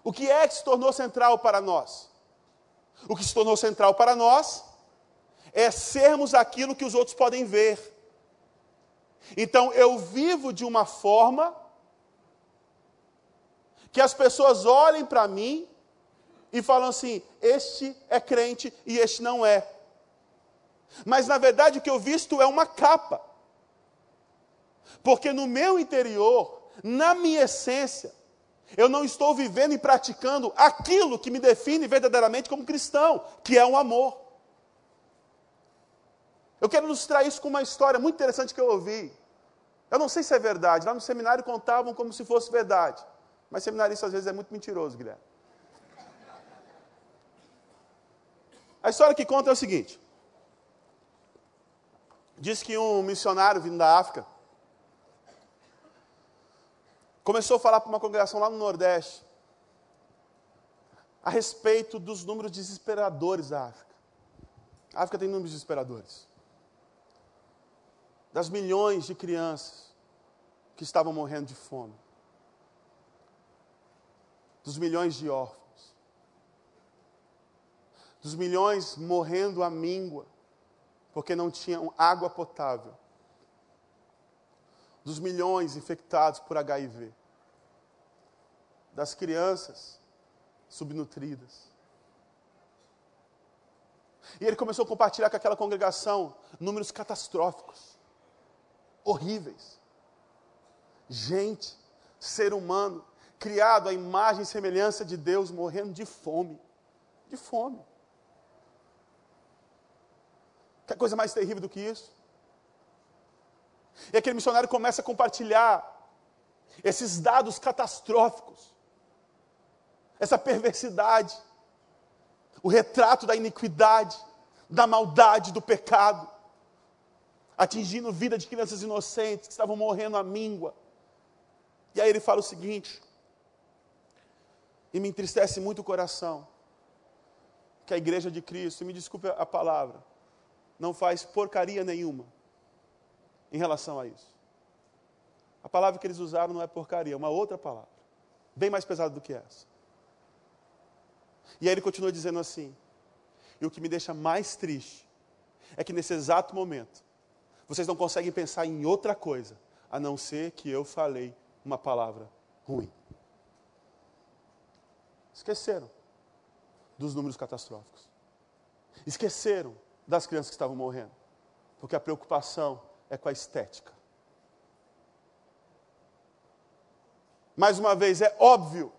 O que é que se tornou central para nós? O que se tornou central para nós é sermos aquilo que os outros podem ver. Então eu vivo de uma forma que as pessoas olhem para mim e falam assim: este é crente e este não é. Mas na verdade o que eu visto é uma capa. Porque no meu interior, na minha essência, eu não estou vivendo e praticando aquilo que me define verdadeiramente como cristão, que é um amor. Eu quero ilustrar isso com uma história muito interessante que eu ouvi. Eu não sei se é verdade, lá no seminário contavam como se fosse verdade. Mas seminarista às vezes é muito mentiroso, Guilherme. A história que conta é o seguinte: diz que um missionário vindo da África começou a falar para uma congregação lá no Nordeste a respeito dos números desesperadores da África. A África tem números desesperadores. Das milhões de crianças que estavam morrendo de fome. Dos milhões de órfãos dos milhões morrendo à míngua, porque não tinham água potável, dos milhões infectados por HIV, das crianças subnutridas. E ele começou a compartilhar com aquela congregação números catastróficos, horríveis. Gente, ser humano, criado à imagem e semelhança de Deus, morrendo de fome. De fome. Quer coisa mais terrível do que isso? E aquele missionário começa a compartilhar esses dados catastróficos, essa perversidade, o retrato da iniquidade, da maldade, do pecado, atingindo vida de crianças inocentes que estavam morrendo à míngua. E aí ele fala o seguinte, e me entristece muito o coração, que a igreja de Cristo, e me desculpe a palavra, não faz porcaria nenhuma em relação a isso. A palavra que eles usaram não é porcaria, é uma outra palavra, bem mais pesada do que essa. E aí ele continua dizendo assim: e o que me deixa mais triste é que nesse exato momento, vocês não conseguem pensar em outra coisa a não ser que eu falei uma palavra ruim. Esqueceram dos números catastróficos. Esqueceram das crianças que estavam morrendo. Porque a preocupação é com a estética. Mais uma vez, é óbvio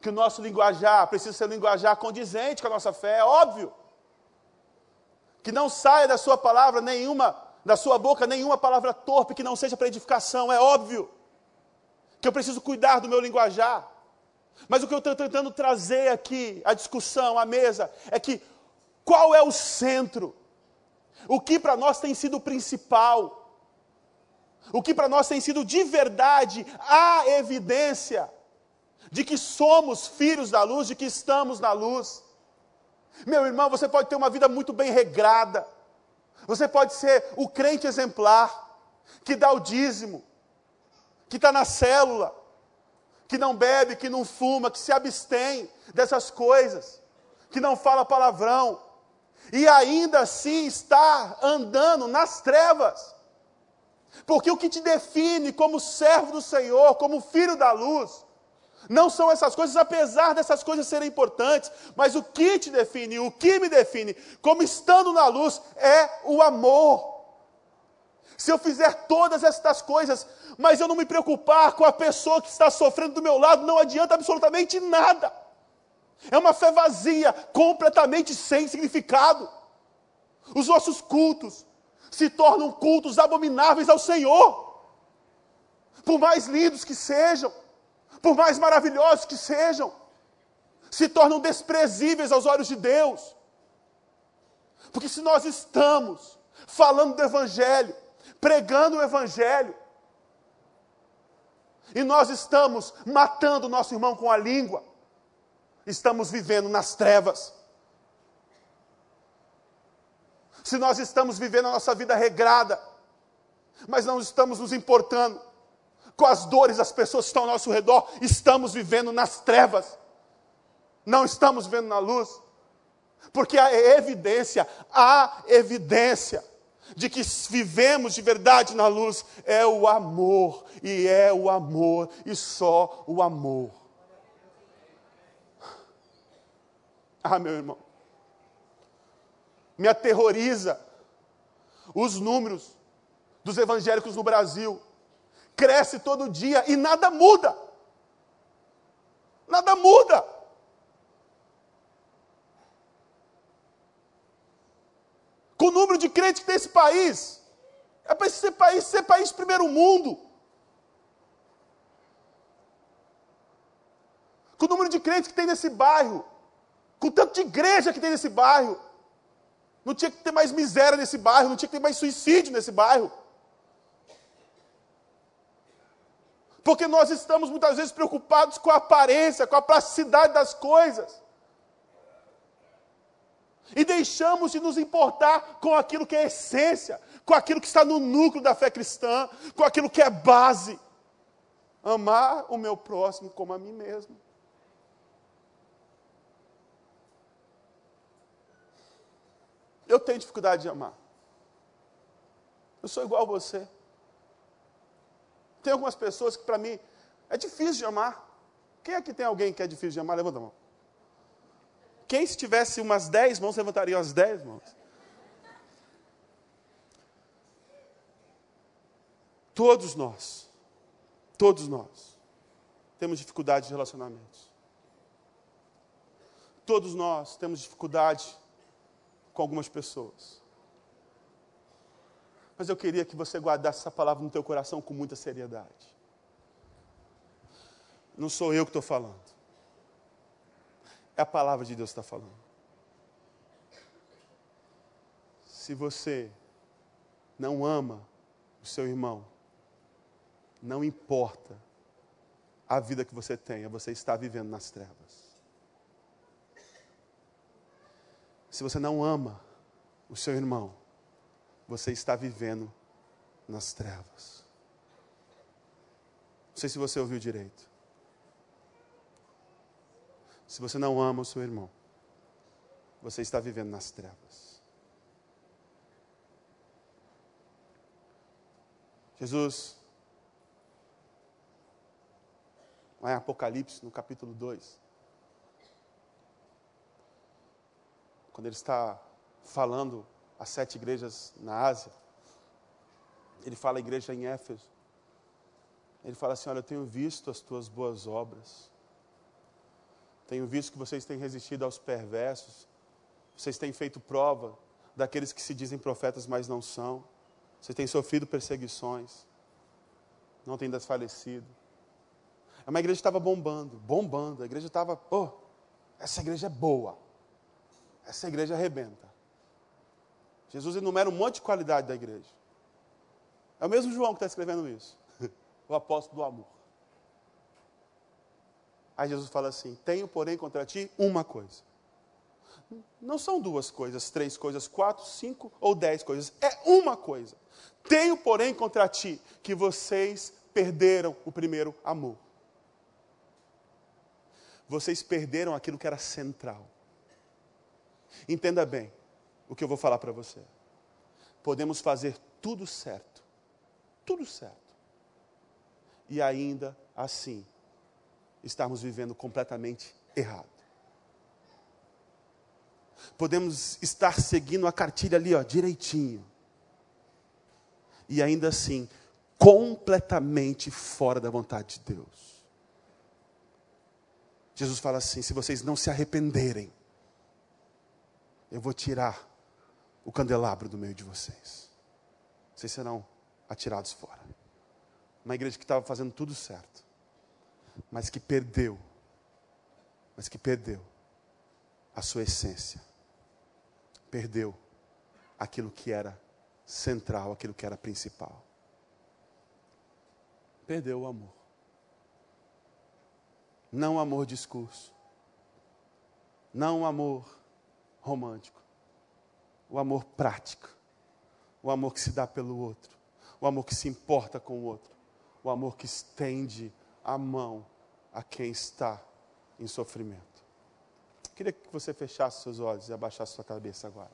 que o nosso linguajar precisa ser um linguajar condizente com a nossa fé, é óbvio. Que não saia da sua palavra nenhuma, da sua boca nenhuma palavra torpe que não seja para edificação, é óbvio. Que eu preciso cuidar do meu linguajar. Mas o que eu estou tentando trazer aqui, a discussão, a mesa, é que qual é o centro? O que para nós tem sido o principal? O que para nós tem sido de verdade a evidência de que somos filhos da luz, de que estamos na luz. Meu irmão, você pode ter uma vida muito bem regrada, você pode ser o crente exemplar, que dá o dízimo, que está na célula, que não bebe, que não fuma, que se abstém dessas coisas, que não fala palavrão, e ainda assim está andando nas trevas. Porque o que te define como servo do Senhor, como filho da luz, não são essas coisas, apesar dessas coisas serem importantes, mas o que te define, o que me define, como estando na luz, é o amor. Se eu fizer todas estas coisas, mas eu não me preocupar com a pessoa que está sofrendo do meu lado, não adianta absolutamente nada. É uma fé vazia, completamente sem significado. Os nossos cultos se tornam cultos abomináveis ao Senhor, por mais lindos que sejam por mais maravilhosos que sejam, se tornam desprezíveis aos olhos de Deus. Porque se nós estamos falando do Evangelho, pregando o Evangelho, e nós estamos matando nosso irmão com a língua, estamos vivendo nas trevas. Se nós estamos vivendo a nossa vida regrada, mas não estamos nos importando com as dores das pessoas que estão ao nosso redor, estamos vivendo nas trevas, não estamos vivendo na luz, porque a evidência, a evidência de que vivemos de verdade na luz é o amor, e é o amor, e só o amor. Ah, meu irmão, me aterroriza os números dos evangélicos no Brasil cresce todo dia e nada muda. Nada muda. Com o número de crentes que tem esse país, é para esse país ser país primeiro mundo. Com o número de crentes que tem nesse bairro, com o tanto de igreja que tem nesse bairro, não tinha que ter mais miséria nesse bairro, não tinha que ter mais suicídio nesse bairro. Porque nós estamos muitas vezes preocupados com a aparência, com a plasticidade das coisas. E deixamos de nos importar com aquilo que é essência, com aquilo que está no núcleo da fé cristã, com aquilo que é base. Amar o meu próximo como a mim mesmo. Eu tenho dificuldade de amar. Eu sou igual a você. Tem algumas pessoas que para mim é difícil de amar. Quem é que tem alguém que é difícil de amar? Levanta a mão. Quem se tivesse umas 10 mãos, levantaria as 10 mãos. Todos nós, todos nós, temos dificuldade de relacionamentos. Todos nós temos dificuldade com algumas pessoas. Mas eu queria que você guardasse essa palavra no teu coração com muita seriedade. Não sou eu que estou falando. É a palavra de Deus que está falando. Se você não ama o seu irmão, não importa a vida que você tenha, você está vivendo nas trevas. Se você não ama o seu irmão, você está vivendo nas trevas. Não sei se você ouviu direito. Se você não ama o seu irmão, você está vivendo nas trevas. Jesus, lá em Apocalipse, no capítulo 2, quando ele está falando às sete igrejas na Ásia. Ele fala à igreja em Éfeso. Ele fala assim: Olha, eu tenho visto as tuas boas obras. Tenho visto que vocês têm resistido aos perversos. Vocês têm feito prova daqueles que se dizem profetas, mas não são. Vocês têm sofrido perseguições. Não têm desfalecido. É uma igreja estava bombando, bombando. A igreja estava, oh, essa igreja é boa. Essa igreja arrebenta. Jesus enumera um monte de qualidade da igreja. É o mesmo João que está escrevendo isso. o apóstolo do amor. Aí Jesus fala assim: Tenho, porém, contra ti uma coisa. Não são duas coisas, três coisas, quatro, cinco ou dez coisas. É uma coisa. Tenho, porém, contra ti que vocês perderam o primeiro amor. Vocês perderam aquilo que era central. Entenda bem o que eu vou falar para você. Podemos fazer tudo certo, tudo certo, e ainda assim estarmos vivendo completamente errado. Podemos estar seguindo a cartilha ali, ó, direitinho, e ainda assim completamente fora da vontade de Deus. Jesus fala assim: se vocês não se arrependerem, eu vou tirar o candelabro do meio de vocês. Vocês serão atirados fora. Uma igreja que estava fazendo tudo certo, mas que perdeu, mas que perdeu a sua essência, perdeu aquilo que era central, aquilo que era principal. Perdeu o amor. Não o amor discurso, não o amor romântico, o amor prático, o amor que se dá pelo outro, o amor que se importa com o outro, o amor que estende a mão a quem está em sofrimento. Queria que você fechasse seus olhos e abaixasse sua cabeça agora.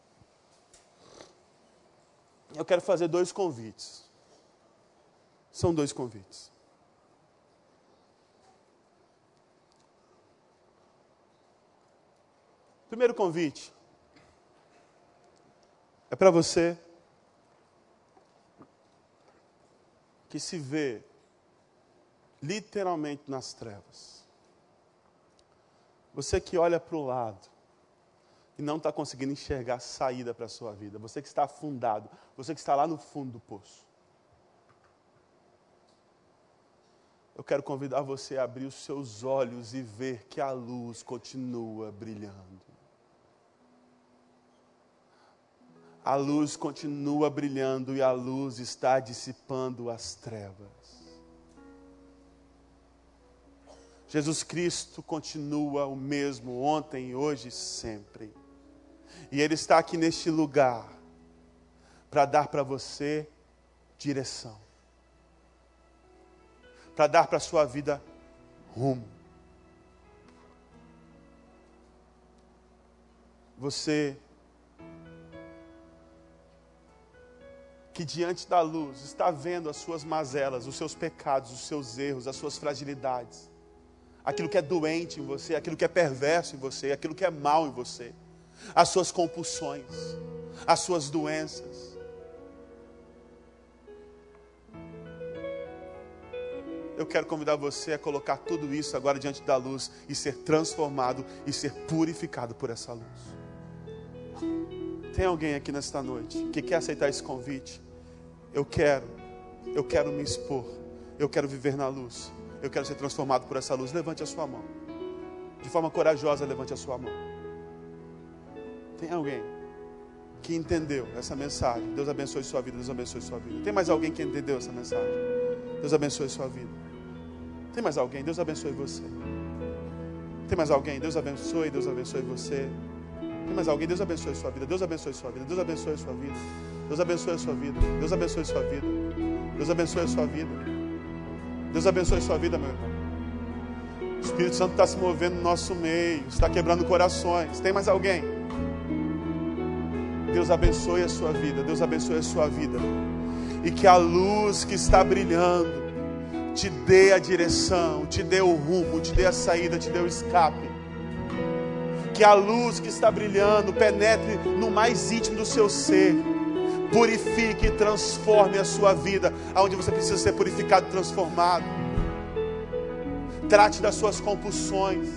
Eu quero fazer dois convites. São dois convites. Primeiro convite é para você que se vê literalmente nas trevas. Você que olha para o lado e não está conseguindo enxergar saída para a sua vida. Você que está afundado. Você que está lá no fundo do poço. Eu quero convidar você a abrir os seus olhos e ver que a luz continua brilhando. a luz continua brilhando e a luz está dissipando as trevas. Jesus Cristo continua o mesmo ontem, hoje e sempre. E Ele está aqui neste lugar para dar para você direção, para dar para a sua vida rumo. Você que diante da luz está vendo as suas mazelas, os seus pecados, os seus erros, as suas fragilidades, aquilo que é doente em você, aquilo que é perverso em você, aquilo que é mal em você, as suas compulsões, as suas doenças. Eu quero convidar você a colocar tudo isso agora diante da luz e ser transformado e ser purificado por essa luz. Tem alguém aqui nesta noite que quer aceitar esse convite? Eu quero, eu quero me expor, eu quero viver na luz, eu quero ser transformado por essa luz. Levante a sua mão, de forma corajosa, levante a sua mão. Tem alguém que entendeu essa mensagem? Deus abençoe sua vida, Deus abençoe sua vida. Tem mais alguém que entendeu essa mensagem? Deus abençoe sua vida. Tem mais alguém? Deus abençoe você. Tem mais alguém? Deus abençoe, Deus abençoe você. Tem mais alguém? Deus abençoe sua vida. Deus abençoe sua vida. Deus abençoe sua vida. Deus abençoe sua vida. Deus abençoe sua vida. Deus abençoe sua vida. Deus abençoe sua vida, meu irmão. O Espírito Santo está se movendo no nosso meio, está quebrando corações. Tem mais alguém? Deus abençoe a sua vida. Deus abençoe a sua vida. E que a luz que está brilhando te dê a direção, te dê o rumo, te dê a saída, te dê o escape que a luz que está brilhando penetre no mais íntimo do seu ser, purifique e transforme a sua vida, aonde você precisa ser purificado e transformado. Trate das suas compulsões,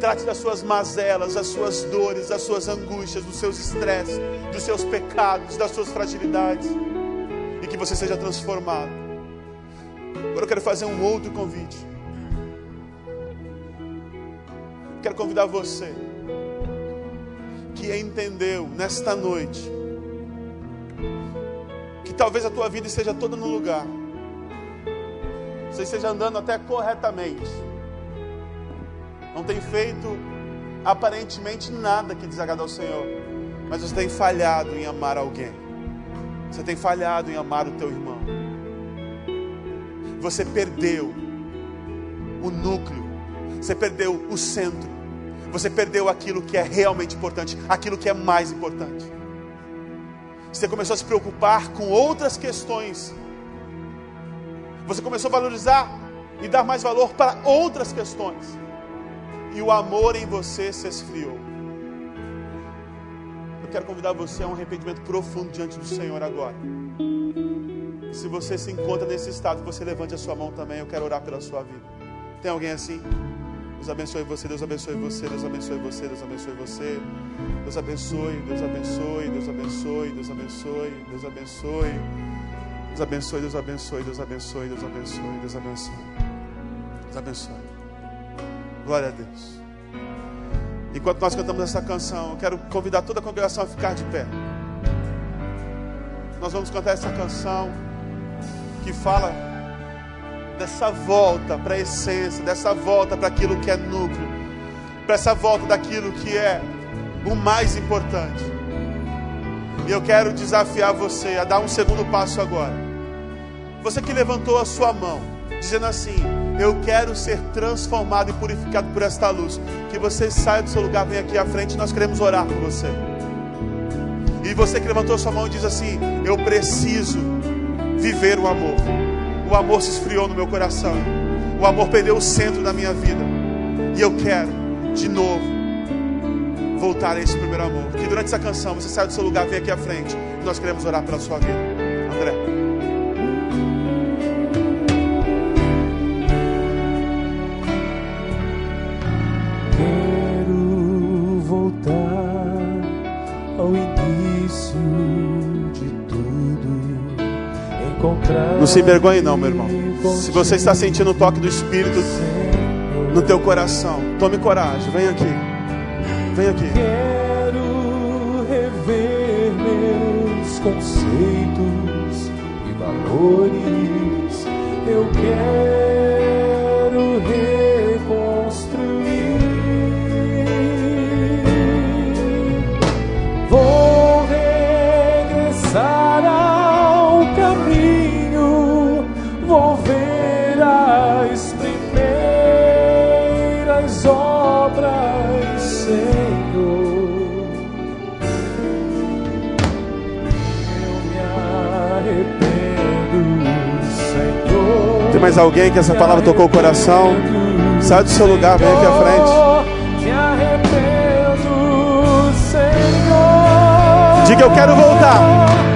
trate das suas mazelas, das suas dores, das suas angústias, dos seus estresses, dos seus pecados, das suas fragilidades, e que você seja transformado. Agora eu quero fazer um outro convite. Quero convidar você que entendeu nesta noite talvez a tua vida esteja toda no lugar. Você esteja andando até corretamente. Não tem feito aparentemente nada que desagrada ao Senhor, mas você tem falhado em amar alguém. Você tem falhado em amar o teu irmão. Você perdeu o núcleo você perdeu o centro. Você perdeu aquilo que é realmente importante, aquilo que é mais importante. Você começou a se preocupar com outras questões. Você começou a valorizar e dar mais valor para outras questões. E o amor em você se esfriou. Eu quero convidar você a um arrependimento profundo diante do Senhor agora. Se você se encontra nesse estado, você levante a sua mão também. Eu quero orar pela sua vida. Tem alguém assim? Deus abençoe você, Deus abençoe você, Deus abençoe você, Deus abençoe você. Deus abençoe, Deus abençoe, Deus abençoe, Deus abençoe, Deus abençoe. Deus abençoe, Deus abençoe, Deus abençoe, Deus abençoe, Deus abençoe. Deus abençoe. Glória a Deus. Enquanto nós cantamos essa canção, eu quero convidar toda a congregação a ficar de pé. Nós vamos cantar essa canção que fala dessa volta para a essência, dessa volta para aquilo que é núcleo, para essa volta daquilo que é o mais importante. E eu quero desafiar você a dar um segundo passo agora. Você que levantou a sua mão, dizendo assim: Eu quero ser transformado e purificado por esta luz. Que você saia do seu lugar, venha aqui à frente, nós queremos orar por você. E você que levantou a sua mão e diz assim: Eu preciso viver o amor o amor se esfriou no meu coração. O amor perdeu o centro da minha vida. E eu quero, de novo, voltar a esse primeiro amor. Que durante essa canção você saia do seu lugar, vem aqui à frente. Nós queremos orar pela sua vida. Se envergonhe não, meu irmão. Se você está sentindo o toque do Espírito no teu coração, tome coragem, vem aqui. Vem aqui. Quero rever meus conceitos e valores. Eu quero Tem mais alguém que essa palavra tocou o coração? Sai do seu lugar, vem aqui à frente. Diga eu quero voltar.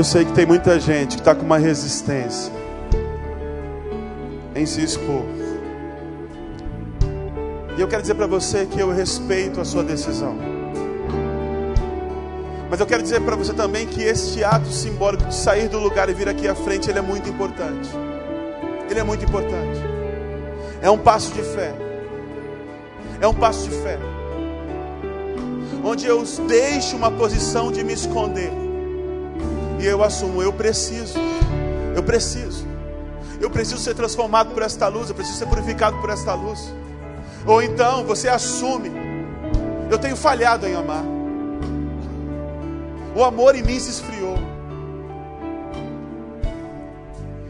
Eu sei que tem muita gente que está com uma resistência em se expor. E eu quero dizer para você que eu respeito a sua decisão. Mas eu quero dizer para você também que este ato simbólico de sair do lugar e vir aqui à frente, ele é muito importante. Ele é muito importante. É um passo de fé. É um passo de fé. Onde eu deixo uma posição de me esconder E eu assumo, eu preciso. Eu preciso. Eu preciso ser transformado por esta luz, eu preciso ser purificado por esta luz. Ou então você assume, eu tenho falhado em amar. O amor em mim se esfriou.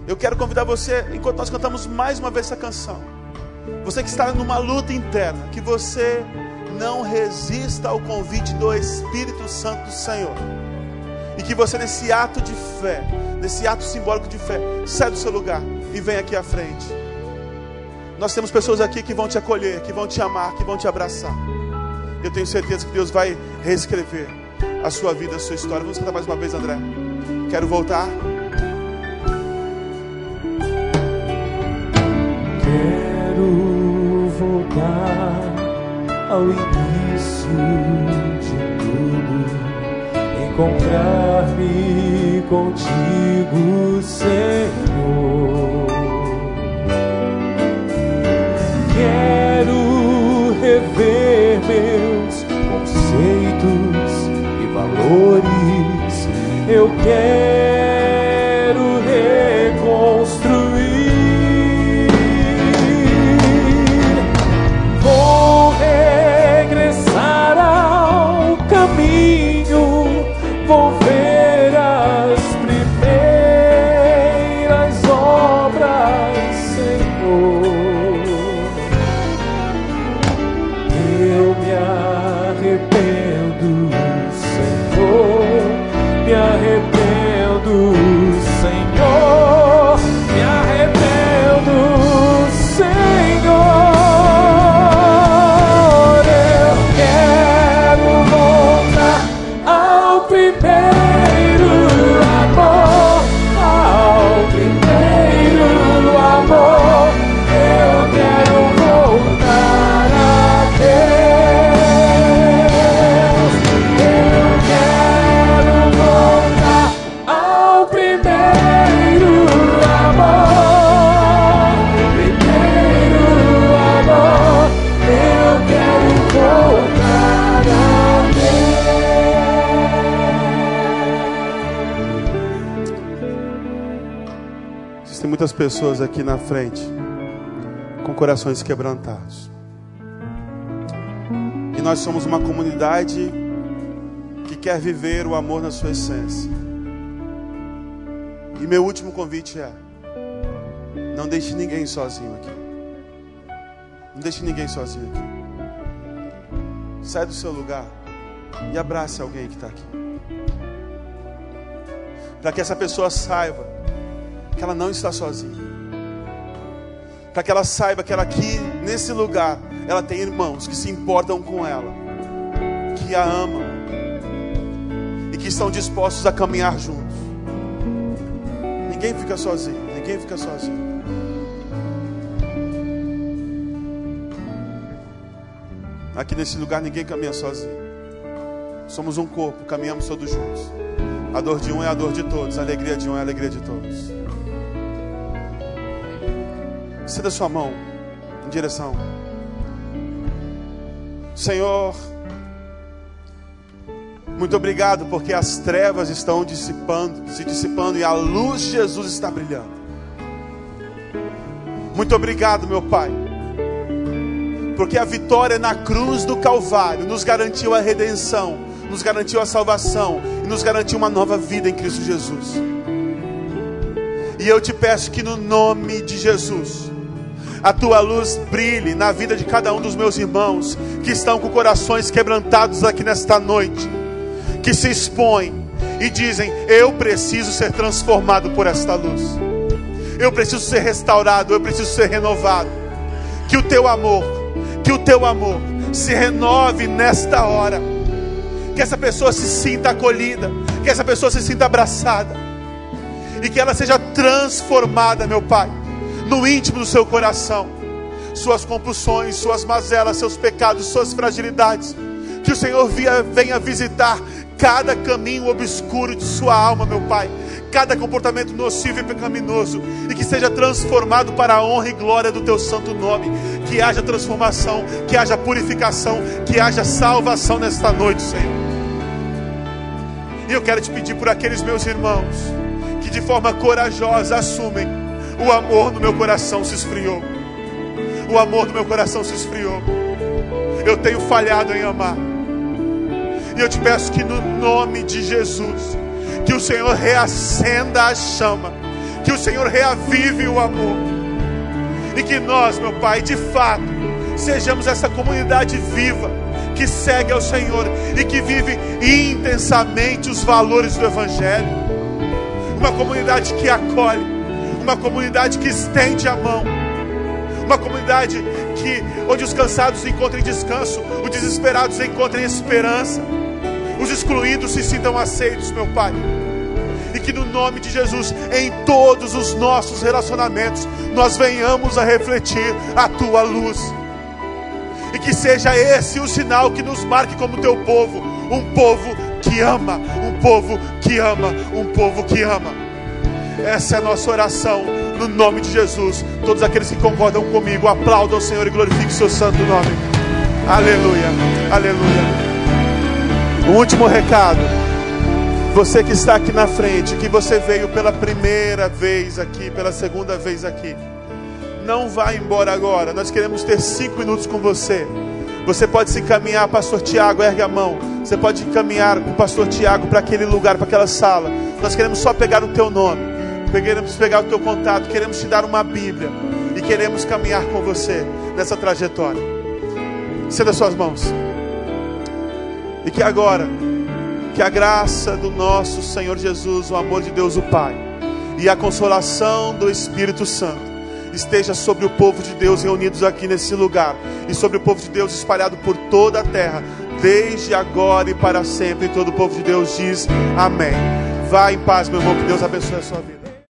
Eu quero convidar você, enquanto nós cantamos mais uma vez essa canção, você que está numa luta interna, que você não resista ao convite do Espírito Santo do Senhor. E que você, nesse ato de fé, nesse ato simbólico de fé, sai do seu lugar e vem aqui à frente. Nós temos pessoas aqui que vão te acolher, que vão te amar, que vão te abraçar. Eu tenho certeza que Deus vai reescrever a sua vida, a sua história. Vamos cantar mais uma vez, André. Quero voltar. Quero voltar ao início encontrar-me contigo, Senhor. Quero rever meus conceitos e valores. Eu quero pessoas aqui na frente com corações quebrantados. E nós somos uma comunidade que quer viver o amor na sua essência. E meu último convite é: não deixe ninguém sozinho aqui. Não deixe ninguém sozinho aqui. Sai do seu lugar e abrace alguém que está aqui. Para que essa pessoa saiba que ela não está sozinha. Para que ela saiba que ela aqui, nesse lugar, ela tem irmãos que se importam com ela, que a amam e que estão dispostos a caminhar juntos. Ninguém fica sozinho, ninguém fica sozinho. Aqui nesse lugar ninguém caminha sozinho. Somos um corpo, caminhamos todos juntos. A dor de um é a dor de todos, a alegria de um é a alegria de todos. Estenda sua mão em direção. Senhor, muito obrigado porque as trevas estão dissipando, se dissipando e a luz de Jesus está brilhando. Muito obrigado, meu Pai, porque a vitória na cruz do Calvário nos garantiu a redenção, nos garantiu a salvação e nos garantiu uma nova vida em Cristo Jesus. E eu te peço que no nome de Jesus, a tua luz brilhe na vida de cada um dos meus irmãos que estão com corações quebrantados aqui nesta noite, que se expõem e dizem: Eu preciso ser transformado por esta luz, eu preciso ser restaurado, eu preciso ser renovado. Que o teu amor, que o teu amor se renove nesta hora, que essa pessoa se sinta acolhida, que essa pessoa se sinta abraçada. E que ela seja transformada, meu Pai no íntimo do seu coração, suas compulsões, suas mazelas, seus pecados, suas fragilidades. Que o Senhor via, venha visitar cada caminho obscuro de sua alma, meu Pai, cada comportamento nocivo e pecaminoso, e que seja transformado para a honra e glória do teu santo nome. Que haja transformação, que haja purificação, que haja salvação nesta noite, Senhor. E eu quero te pedir por aqueles meus irmãos que de forma corajosa assumem o amor no meu coração se esfriou. O amor do meu coração se esfriou. Eu tenho falhado em amar. E eu te peço que no nome de Jesus, que o Senhor reacenda a chama, que o Senhor reavive o amor. E que nós, meu Pai, de fato, sejamos essa comunidade viva que segue ao Senhor e que vive intensamente os valores do Evangelho. Uma comunidade que acolhe, uma comunidade que estende a mão, uma comunidade que onde os cansados encontrem descanso, os desesperados encontrem esperança, os excluídos se sintam aceitos, meu Pai. E que no nome de Jesus, em todos os nossos relacionamentos, nós venhamos a refletir a tua luz e que seja esse o sinal que nos marque como teu povo, um povo que ama, um povo que ama, um povo que ama. Essa é a nossa oração, no nome de Jesus. Todos aqueles que concordam comigo, aplaudam o Senhor e glorifiquem o seu santo nome. Aleluia, aleluia. Um último recado. Você que está aqui na frente, que você veio pela primeira vez aqui, pela segunda vez aqui não vá embora agora. Nós queremos ter cinco minutos com você. Você pode se encaminhar, Pastor Tiago, ergue a mão. Você pode encaminhar com o Pastor Tiago para aquele lugar, para aquela sala. Nós queremos só pegar o teu nome, queremos pegar o teu contato, queremos te dar uma Bíblia e queremos caminhar com você nessa trajetória. Ceda suas mãos. E que agora, que a graça do nosso Senhor Jesus, o amor de Deus o Pai e a consolação do Espírito Santo esteja sobre o povo de Deus reunidos aqui nesse lugar e sobre o povo de Deus espalhado por toda a terra, desde agora e para sempre. E todo o povo de Deus diz amém. Vá em paz, meu irmão, que Deus abençoe a sua vida.